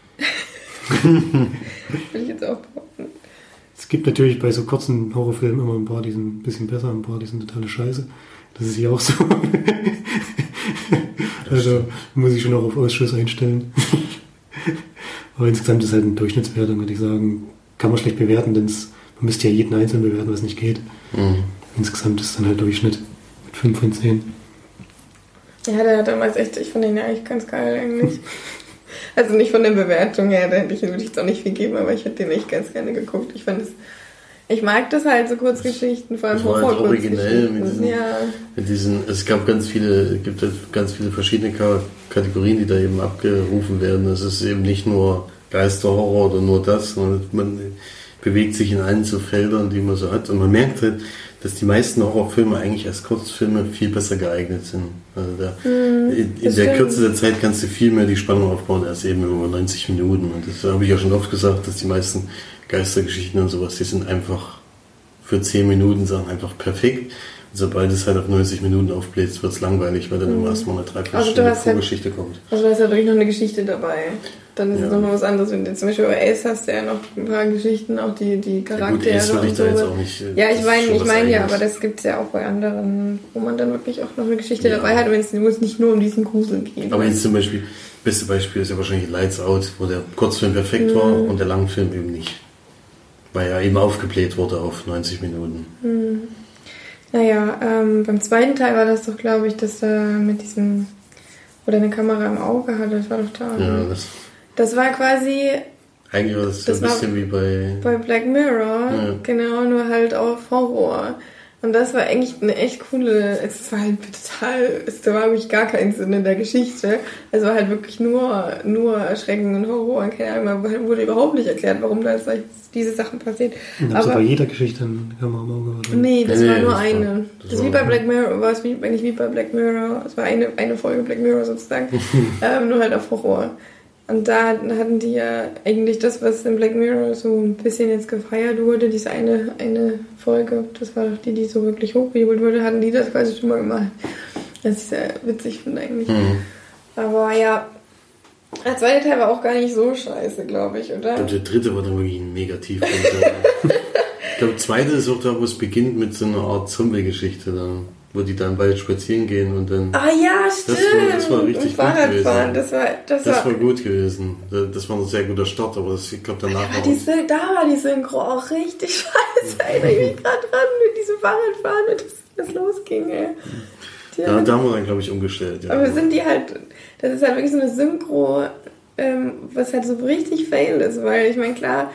Will ich jetzt auch behaupten. Es gibt natürlich bei so kurzen Horrorfilmen immer ein paar, die sind ein bisschen besser, ein paar, die sind totale Scheiße. Das ist hier auch so. also muss ich schon auch auf Ausschuss einstellen. Aber insgesamt ist halt eine Durchschnittswertung, würde ich sagen. Kann man schlecht bewerten, denn es, man müsste ja jeden Einzelnen bewerten, was nicht geht. Mhm. insgesamt ist dann halt Durchschnitt mit 5 von 10. Ja, der hat damals echt, ich fand den ja eigentlich ganz geil eigentlich. also nicht von der Bewertung her, da hätte ich, würde ich jetzt auch nicht viel geben, aber ich hätte den echt ganz gerne geguckt. Ich fand es, ich mag das halt, so Kurzgeschichten, vor allem war halt originell mit diesen, Ja, mit diesen, es gab ganz viele, es gibt halt ganz viele verschiedene Ka- Kategorien, die da eben abgerufen werden. Es ist eben nicht nur Geisterhorror oder nur das, sondern man bewegt sich in allen so Feldern, die man so hat. Und man merkt halt, dass die meisten Horrorfilme eigentlich als Kurzfilme viel besser geeignet sind. Also da, in, in das der. Kürze der Zeit kannst du viel mehr die Spannung aufbauen als eben über 90 Minuten. Und das habe ich ja schon oft gesagt, dass die meisten Geistergeschichten und sowas, die sind einfach für 10 Minuten Sachen einfach perfekt. Und sobald es halt auf 90 Minuten aufbläst, wird es langweilig, weil dann immer erstmal eine Also Dreiviertelstunde du hast halt- Vorgeschichte kommt. also da ist ja wirklich noch eine Geschichte dabei. Dann ist es Ja. nochmal was anderes. Wenn du zum Beispiel bei Ace hast du ja noch ein paar Geschichten, auch die, die Ja, Charaktere gut, Ace würde ich und da jetzt so. auch nicht. äh, Ja, ich meine, ich meine ja, aber das gibt es ja auch bei anderen, wo man dann wirklich auch noch eine Geschichte Ja. dabei hat, wenn es es nicht nur um diesen Grusel geht. Aber jetzt zum Beispiel, beste Beispiel ist ja wahrscheinlich Lights Out, wo der Kurzfilm perfekt war Mhm. und der Langfilm eben nicht. Weil er eben aufgebläht wurde auf 90 Minuten. Naja, ähm, beim zweiten Teil war das doch, glaube ich, dass er mit diesem, wo der eine Kamera im Auge hatte, das war doch da. Ja, ne? das, Das war quasi eigentlich war das, so Das ein war- bisschen wie bei. bei Black Mirror, Ja. genau, nur halt auf Horror. Und das war eigentlich eine echt coole, es war halt total, es war wirklich gar keinen Sinn in der Geschichte. Es war halt wirklich nur, nur Erschrecken und Horror. Und keine Ahnung, man wurde überhaupt nicht erklärt, warum da jetzt diese Sachen passieren. Und dann so bei Aber jeder Geschichte eine Kamera im Auge. Oder? nee, das Nee, war nur das war- eine. das Das, ist wie war- bei Black Mirror, war es wie, eigentlich wie bei Black Mirror. Es war eine, eine Folge Black Mirror sozusagen, ähm, nur halt auf Horror. Und da hatten die ja eigentlich das, was in Black Mirror so ein bisschen jetzt gefeiert wurde, diese eine, eine Folge, das war doch die, die so wirklich hochgejubelt wurde, hatten die das quasi schon mal gemacht. Das ist sehr witzig, finde ich eigentlich. Mhm. Aber ja, der zweite Teil war auch gar nicht so scheiße, glaube ich, Ich oder? glaube, der dritte war dann wirklich ein Negativ. ich glaube, der zweite ist auch da, wo es beginnt mit so einer Art Zombie-Geschichte, dann, wo die dann bald spazieren gehen und dann. Ah ja, Das war- stimmt. das war richtig Und gut das war, das, Das war, war gut gewesen. Das war ein sehr guter Start, aber das, ich glaube, danach Ja, war die Syn- da war die Synchro auch richtig scheiße. Erinnere ich mich gerade dran mit diesem Fahrradfahren, mit das, das losging, ey. Die Ja, da haben wir dann, glaube ich, umgestellt. Ja. aber sind die halt, das ist halt wirklich so eine Synchro, ähm, was halt so richtig fail ist, weil ich meine, klar,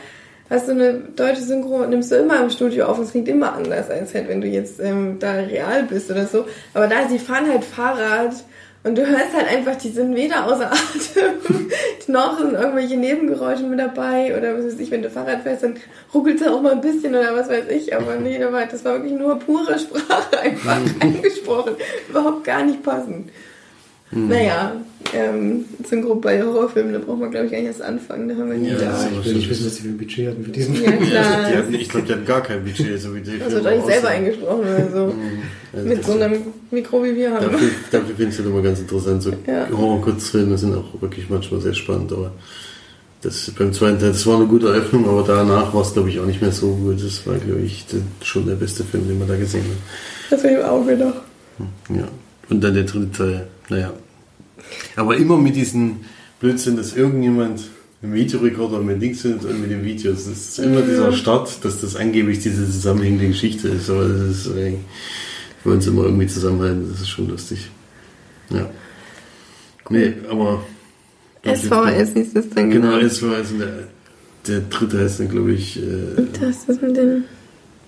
hast du eine deutsche Synchro, nimmst du immer im Studio auf und es klingt immer anders, als halt, wenn du jetzt ähm, da real bist oder so. Aber da, sie fahren halt Fahrrad und du hörst halt einfach, die sind weder außer Atem, noch sind irgendwelche Nebengeräusche mit dabei oder was weiß ich, wenn du Fahrrad fährst, dann ruckelt es auch mal ein bisschen oder was weiß ich. Aber nee, das war wirklich nur pure Sprache einfach eingesprochen. Überhaupt gar nicht passend. Naja, ähm, Synchro bei Horrorfilmen, da braucht man glaube ich gar nicht erst anfangen, da haben wir nie Ja, da. das Ich will nicht wissen, was die für ein Budget hatten für diesen. Ja, Ja, klar. die hatten, ich glaube, die hatten gar kein Budget, so wie die Also Filme doch nicht selber eingesprochen oder so. Also Mit das- so einem Mikro wie wir haben. Dafür, dafür finde ich es immer ganz interessant. So Ja. Horror-Kurzfilme sind auch wirklich manchmal sehr spannend, aber das beim zweiten Teil, das war eine gute Eröffnung, aber danach war es, glaube ich, auch nicht mehr so gut. Das war, glaube ich, schon der beste Film, den man da gesehen hat. Das habe ich im Auge noch. Ja. Und dann der dritte Teil, naja. Aber immer mit diesem Blödsinn, dass irgendjemand einen Videorekorder mit links findet und mit den Videos. Das ist immer dieser Start, dass das angeblich diese zusammenhängende Geschichte ist. Aber das ist, äh, wir wollen es immer irgendwie zusammenhalten. Das ist schon lustig. Ja. Nee, aber. SVS hieß das dann Genau, SVS. Und der, der dritte heißt dann, glaube ich, äh, Das ist das mit den.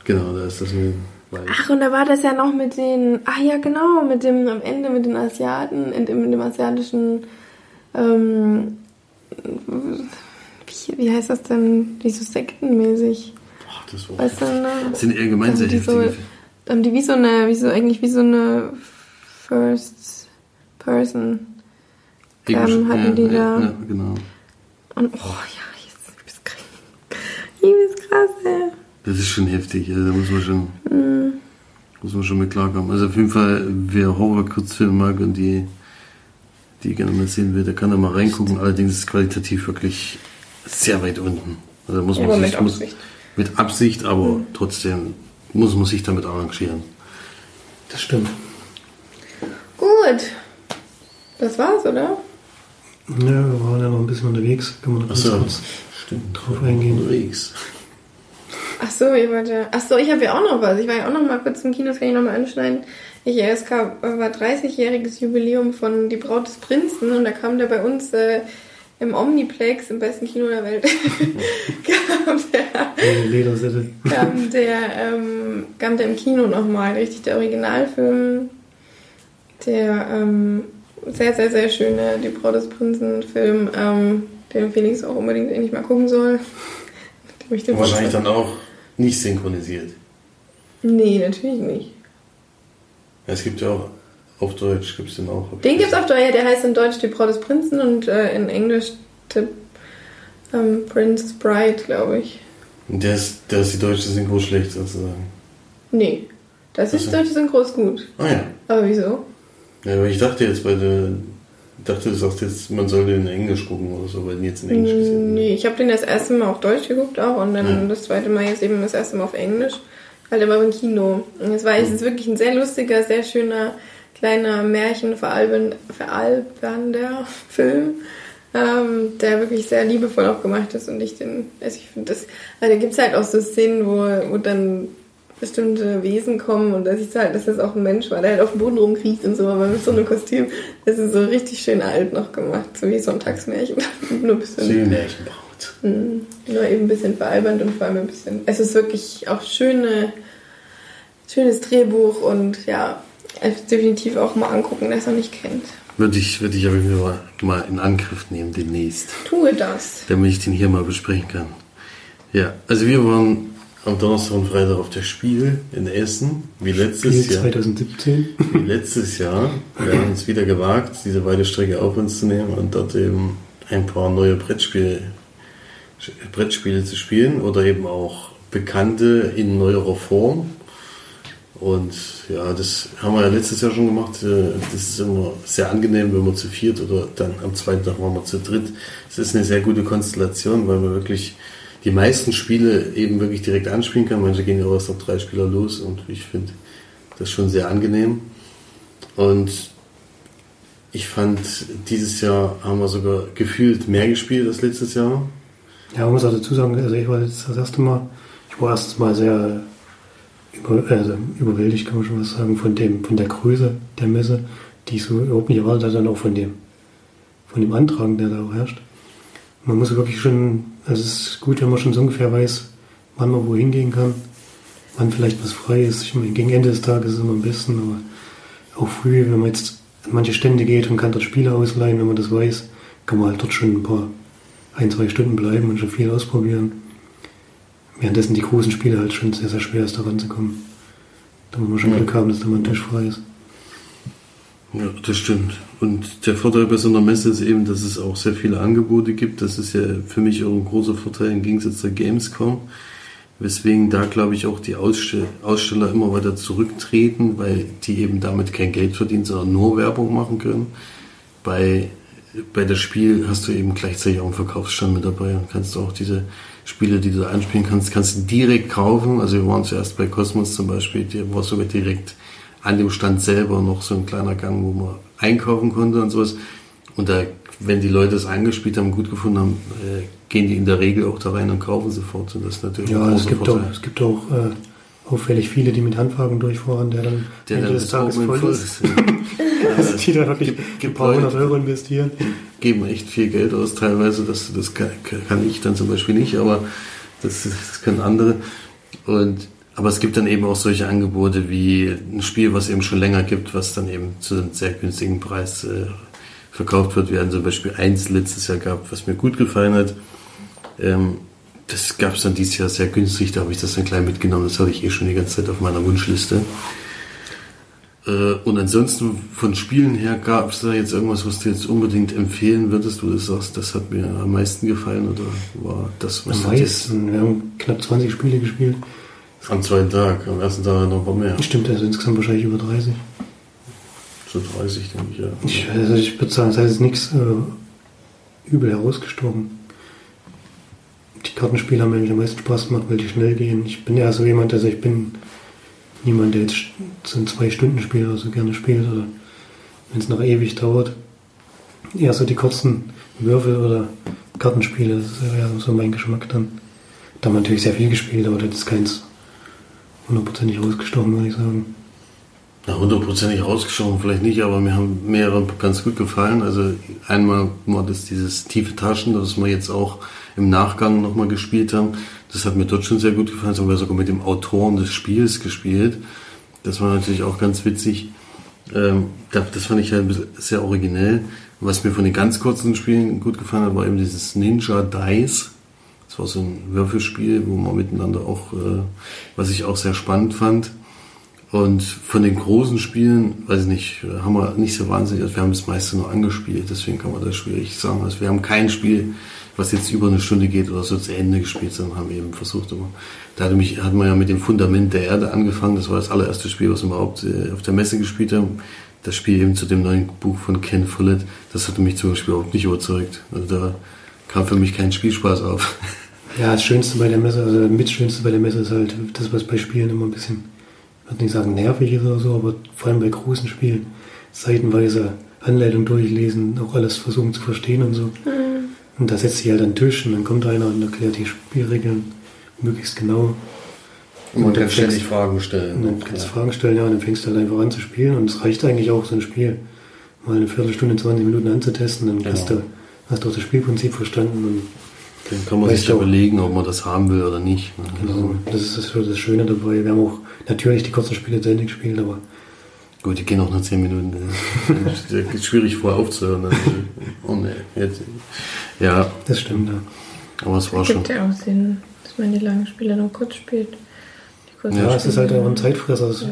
genau, da ist das mit Weiß. Ach, und da war das ja noch mit den. Ah ja, genau, mit dem am Ende mit den Asiaten, in dem, in dem asiatischen. Ähm, wie, wie heißt das denn? Wie so sektenmäßig. Boah, das war. Weißt du, ne? Das sind allgemein sehr Haben die so, haben die wie so eine, wie so, eigentlich wie so eine First Person. ähm, hatten die da- Ja, genau. Und oh ja, jetzt übelst krass. Übelst krass, ey. Das ist schon heftig, also da muss man schon, muss man schon mit klarkommen. Also auf jeden Fall, wer Horror-Kurzfilme mag und die, die gerne mal sehen will, der kann da mal reingucken. Allerdings ist es qualitativ wirklich sehr weit unten. Also muss man Aber sich, mit muss, Absicht. mit Absicht, aber trotzdem muss man sich damit arrangieren. Das stimmt. Gut. Das war's, oder? Ja, wir waren ja noch ein bisschen unterwegs. Kann man noch ganz Achso, kurz stimmt. drauf eingehen. Unterwegs. Ach so, ihr wollt ja. Ach so, ich habe ja auch noch was. Ich war ja auch noch mal kurz im Kino, das kann ich noch mal anschneiden. Ich, es gab, war 30-jähriges Jubiläum von Die Braut des Prinzen und da kam der bei uns äh, im Omniplex, im besten Kino der Welt, kam der, kam der, ähm, kam der im Kino nochmal, richtig der Originalfilm, der ähm, sehr, sehr, sehr schöne Die Braut des Prinzen Film, ähm, den Felix auch unbedingt endlich mal gucken soll. Wahrscheinlich dann auch nicht synchronisiert. Nee, natürlich nicht. Ja, es gibt ja auch auf Deutsch gibt es den auch. Den gibt's auf Deutsch, der heißt in Deutsch Die Braut des Prinzen und äh, in Englisch The ähm, Princess Bride, glaube ich. Und der ist, der ist die deutsche Synchro schlecht sozusagen. Nee, das ist so. deutsche Synchro ist gut. Ah ja. Aber wieso? Ja, aber ich dachte jetzt, weil du dachte, du sagst jetzt, man soll den in Englisch gucken oder so, weil ihn jetzt in Englisch gesehen hast. Nee, ich habe den das erste Mal auf Deutsch geguckt auch und dann Ja. das zweite Mal jetzt eben das erste Mal auf Englisch. Halt aber im Kino. Und es war es ist wirklich ein sehr lustiger, sehr schöner, kleiner Märchen veralbernder Film, ähm, der wirklich sehr liebevoll auch gemacht ist und ich den, also ich finde das, also da gibt's halt auch so Szenen, wo, wo dann bestimmte Wesen kommen und da siehst du halt, dass das auch ein Mensch war, der halt auf dem Boden rumkriecht und so, aber mit so einem Kostüm, das ist so richtig schön alt noch gemacht, so wie Sonntagsmärchen, nur ein bisschen. Seelenmärchenbraut. Mhm. Nur eben ein bisschen veralbernd und vor allem ein bisschen. Es ist wirklich auch schöne, schönes Drehbuch und ja, also definitiv auch mal angucken, der es noch nicht kennt. Würde ich, würde ich aber mal, mal in Angriff nehmen demnächst, Tue das. damit ich den hier mal besprechen kann. Ja, also wir waren am Donnerstag und Freitag auf der Spiel in Essen, wie letztes Spiel Jahr. 2017. Wie letztes Jahr. Wir haben uns wieder gewagt, diese weite Strecke auf uns zu nehmen und dort eben ein paar neue Brettspiele, Brettspiele zu spielen oder eben auch bekannte in neuerer Form. Und ja, das haben wir ja letztes Jahr schon gemacht. Das ist immer sehr angenehm, wenn wir zu viert oder dann am zweiten Tag waren wir zu dritt. Es ist eine sehr gute Konstellation, weil man wirklich die meisten Spiele eben wirklich direkt anspielen kann. Manche gehen ja auch erst ab drei Spieler los und ich finde das schon sehr angenehm. Und ich fand, dieses Jahr haben wir sogar gefühlt mehr gespielt als letztes Jahr. Ja, man muss auch dazu sagen, also ich war jetzt das erste Mal, ich war erstens mal sehr über, also überwältigt, kann man schon was sagen, von dem, von der Größe der Messe, die ich so überhaupt nicht erwartet hatte, dann auch von dem, von dem Antragen, der da auch herrscht. Man muss wirklich schon, also es ist gut, wenn man schon so ungefähr weiß, wann man wohin gehen kann, wann vielleicht was frei ist. Ich meine, gegen Ende des Tages ist es immer am besten, aber auch früh, wenn man jetzt an manche Stände geht und kann dort Spiele ausleihen, wenn man das weiß, kann man halt dort schon ein paar, ein, zwei Stunden bleiben und schon viel ausprobieren. Währenddessen die großen Spiele halt schon sehr, sehr schwer ist, da ranzukommen. Da muss man schon Ja. Glück haben, dass da mal ein Tisch frei ist. Ja, das stimmt. Und der Vorteil bei so einer Messe ist eben, dass es auch sehr viele Angebote gibt. Das ist ja für mich auch ein großer Vorteil im Gegensatz zur Gamescom. Weswegen da, glaube ich, auch die Ausstell Aussteller immer weiter zurücktreten, weil die eben damit kein Geld verdienen, sondern nur Werbung machen können. Bei, bei das Spiel hast du eben gleichzeitig auch einen Verkaufsstand mit dabei und kannst auch diese Spiele, die du da anspielen kannst, kannst du direkt kaufen. Also wir waren zuerst bei Cosmos zum Beispiel, die war sogar direkt an dem Stand selber noch so ein kleiner Gang, wo man einkaufen konnte und sowas. Und da, wenn die Leute es angespielt haben, gut gefunden haben, äh, gehen die in der Regel auch da rein und kaufen sofort. Und das natürlich Ja, es gibt auch, Vorteil. es gibt auch äh, auffällig viele, die mit Handwagen durchfahren, der dann Der Ende dann des Tages Augenblick voll ist. Also, die da wirklich ein paar hundert Euro investieren. geben echt viel Geld aus teilweise. Das, das kann, kann ich dann zum Beispiel nicht, aber das, das können andere. Und, aber es gibt dann eben auch solche Angebote wie ein Spiel, was eben schon länger gibt, was dann eben zu einem sehr günstigen Preis äh, verkauft wird. Wir hatten zum Beispiel eins letztes Jahr gehabt, was mir gut gefallen hat. Ähm, das gab es dann dieses Jahr sehr günstig, da habe ich das dann gleich mitgenommen. Das hatte ich eh schon die ganze Zeit auf meiner Wunschliste. Äh, Und ansonsten von Spielen her gab es da jetzt irgendwas, was du jetzt unbedingt empfehlen würdest, wo du sagst, das hat mir am meisten gefallen oder war das, was Am meisten. Wir haben knapp 20 Spiele gespielt. Am zweiten Tag, am ersten Tag noch ein paar mehr. Stimmt, also insgesamt wahrscheinlich über 30. So 30, denke ich, ja. Ich, also ich würde sagen, es ist nichts äh, übel herausgestochen. Die Kartenspiele haben mir eigentlich am meisten Spaß gemacht, weil die schnell gehen. Ich bin eher so jemand, also ich bin niemand, der jetzt so ein Zwei-Stunden-Spiel oder so gerne spielt oder wenn es noch ewig dauert. Eher so die kurzen Würfel oder Kartenspiele, das ist ja so mein Geschmack dann. Da haben wir natürlich sehr viel gespielt, aber das ist keins hundertprozentig rausgestochen, würde ich sagen. Na, hundertprozentig rausgeschoben vielleicht nicht, aber mir haben mehrere ganz gut gefallen. Also einmal war das dieses tiefe Taschen, das wir jetzt auch im Nachgang nochmal gespielt haben. Das hat mir dort schon sehr gut gefallen. Das haben wir sogar mit dem Autoren des Spiels gespielt. Das war natürlich auch ganz witzig. Ähm, das fand ich halt sehr originell. Was mir von den ganz kurzen Spielen gut gefallen hat, war eben dieses Ninja Dice. Das war so ein Würfelspiel, wo man miteinander auch, äh, was ich auch sehr spannend fand. Und von den großen Spielen, weiß ich nicht, haben wir nicht so wahnsinnig, also wir haben das meiste nur angespielt, deswegen kann man das schwierig sagen. Also wir haben kein Spiel, was jetzt über eine Stunde geht oder so zu Ende gespielt, sondern haben eben versucht immer. Da hatte mich, hat man ja mit dem Fundament der Erde angefangen, das war das allererste Spiel, was wir überhaupt äh, auf der Messe gespielt haben. Das Spiel eben zu dem neuen Buch von Ken Follett, das hatte mich zum Beispiel überhaupt nicht überzeugt. Also da kam für mich kein Spielspaß auf. Ja, das Schönste bei der Messe, also das Mitschönste bei der Messe ist halt das, was bei Spielen immer ein bisschen ich würde nicht sagen nervig ist oder so, aber vor allem bei großen Spielen seitenweise Anleitung durchlesen, auch alles versuchen zu verstehen und so. Mhm. Und da setzt sich halt an den Tisch und dann kommt einer und erklärt die Spielregeln möglichst genau. Und man kann ständig Fragen stellen. Und dann kannst du Fragen stellen, ja, und dann fängst du halt einfach an zu spielen und es reicht eigentlich auch, so ein Spiel mal eine Viertelstunde, 20 Minuten anzutesten, dann genau. hast, du, hast du auch das Spielprinzip verstanden und dann kann man sich ja überlegen, ob man das haben will oder nicht. Ne? Genau, das ist das, das Schöne dabei. Wir haben auch natürlich die kurzen Spiele zu Ende gespielt, aber. Gut, die gehen auch nur 10 Minuten. Das ist schwierig vorher aufzuhören. Also, oh ne, jetzt. Ja. Das stimmt, ja. Aber es war das schon. gibt ja auch Sinn, dass man die langen Spiele nur kurz spielt. Ja, es ist halt auch ein Zeitfresser. Ja,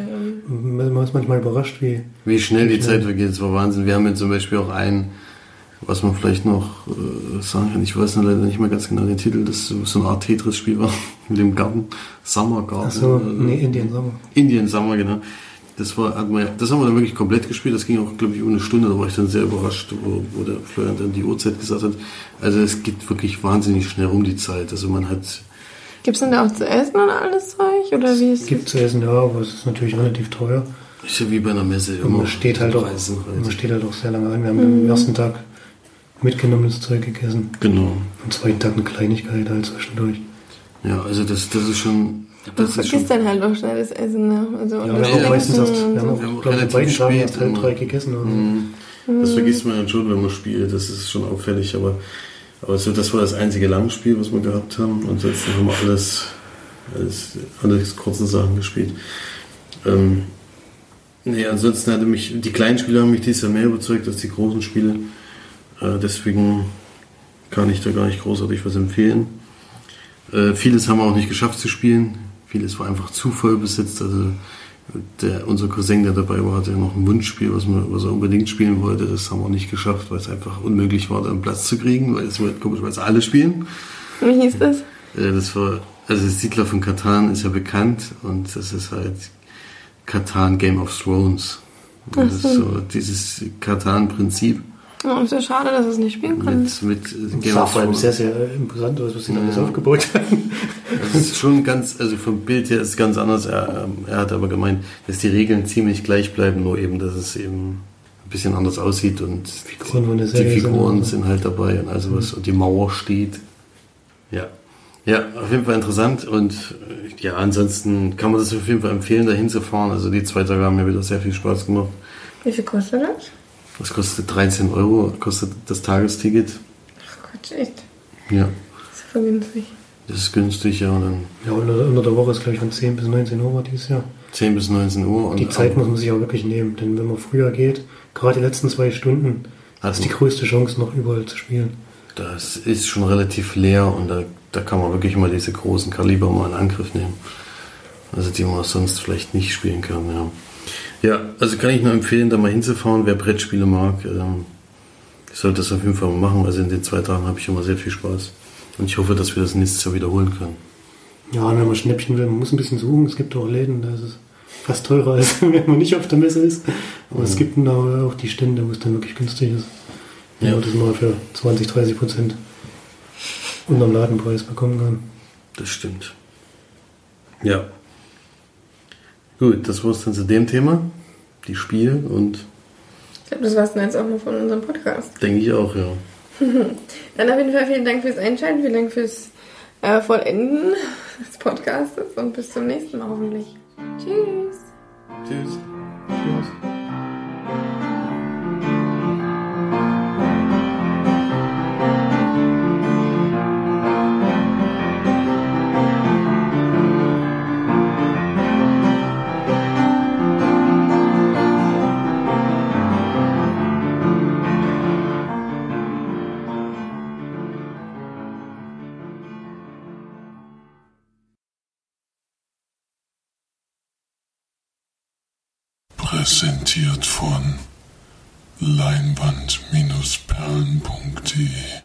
man ist manchmal überrascht, wie. Wie schnell die Zeit vergeht, das war Wahnsinn. Wir haben jetzt zum Beispiel auch einen was man vielleicht noch äh, sagen kann, ich weiß leider nicht mehr ganz genau den Titel, das so eine Art Tetris-Spiel war mit dem Garten, Summer Garden. Achso, nee, Indian Summer. Indian Summer, genau. Das, war, hat man, das haben wir dann wirklich komplett gespielt. Das ging auch, glaube ich, um eine Stunde. Da war ich dann sehr überrascht, wo, wo der Florian dann die Uhrzeit gesagt hat. Also es geht wirklich wahnsinnig schnell um die Zeit. Also man hat... Gibt es denn da auch zu essen und alles Zeug? Oder wie ist Gibt zu essen, ja, aber es ist natürlich relativ teuer. Ist ja wie bei einer Messe. Und man steht, halt auch, man steht halt auch sehr lange an. Wir haben mhm. am ersten Tag mitgenommenes Zeug gegessen. Genau. Am zweiten Tag eine Kleinigkeit halt zwischendurch. Ja, also das, das ist schon. Das du vergisst dann halt auch schnell das Essen, ne? Also ja, wir haben auch meistens erst, wir haben auch, wir haben beiden Tagen erst halb drei gegessen. Oder mhm. Das vergisst man dann schon, wenn man spielt. Das ist schon auffällig, aber, aber so, das war das einzige Langspiel, was wir gehabt haben. Und ansonsten haben wir alles, alles, alles kurzen Sachen gespielt. Ähm, nee, ansonsten hatte mich, die kleinen Spiele haben mich dieses Jahr mehr überzeugt als die großen Spiele. Äh, deswegen kann ich da gar nicht großartig was empfehlen. Äh, vieles haben wir auch nicht geschafft zu spielen. Vieles war einfach zu voll besetzt. Also der, unser Cousin, der dabei war, hatte noch ein Wunschspiel, was, man, was er unbedingt spielen wollte. Das haben wir nicht geschafft, weil es einfach unmöglich war, da einen Platz zu kriegen, weil es komischerweise alle spielen. Wie hieß das? Äh, das war, also Siedler von Katan ist ja bekannt und das ist halt Katan Game of Thrones. Das ist so dieses Katan-Prinzip. Oh, ist ja schade, dass es nicht spielen kann. Mit, mit das sah vor allem sehr, sehr imposant aus, was sie ja. alles aufgebaut haben. Das ist schon ganz, also vom Bild her ist es ganz anders. Er, er hat aber gemeint, dass die Regeln ziemlich gleich bleiben, nur eben, dass es eben ein bisschen anders aussieht und Figuren die Figuren sind, sind, halt dabei und also was und die Mauer steht. Ja. Ja, auf jeden Fall interessant und ja, ansonsten kann man das auf jeden Fall empfehlen, da hinzufahren. Also die zwei Tage haben mir wieder sehr viel Spaß gemacht. Wie viel kostet das? Das kostet 13 Euro, kostet das Tagesticket. Ach Gott, echt? Ja. Das ist voll günstig. Das ist günstig, ja. Und dann ja, unter, unter der Woche ist, glaube ich, von 10 bis 19 Uhr dieses Jahr. 10 bis 19 Uhr. Und die Zeit muss man sich auch wirklich nehmen, denn wenn man früher geht, gerade die letzten zwei Stunden, also, ist die größte Chance, noch überall zu spielen. Das ist schon relativ leer und da, da kann man wirklich mal diese großen Kaliber mal in Angriff nehmen. Also die man sonst vielleicht nicht spielen kann, ja. Ja, also kann ich nur empfehlen, da mal hinzufahren, wer Brettspiele mag. Ähm, sollte das auf jeden Fall mal machen. Also in den zwei Tagen habe ich immer sehr viel Spaß. Und ich hoffe, dass wir das nächstes Jahr wiederholen können. Ja, wenn man Schnäppchen will, man muss ein bisschen suchen. Es gibt auch Läden, da ist es fast teurer, als wenn man nicht auf der Messe ist. Aber mhm. es gibt auch die Stände, wo es dann wirklich günstig ist. Ja. ja das mal für 20, 30 Prozent unterm Ladenpreis bekommen kann. Das stimmt. Ja. Gut, das war es dann zu dem Thema. Die Spiele und. Ich glaube, das war es dann jetzt auch mal von unserem Podcast. Denke ich auch, ja. dann auf jeden Fall vielen Dank fürs Einschalten, vielen Dank fürs äh, Vollenden des Podcastes und bis zum nächsten Mal hoffentlich. Tschüss. Tschüss. Tschüss. Präsentiert von leinwand-perlen.de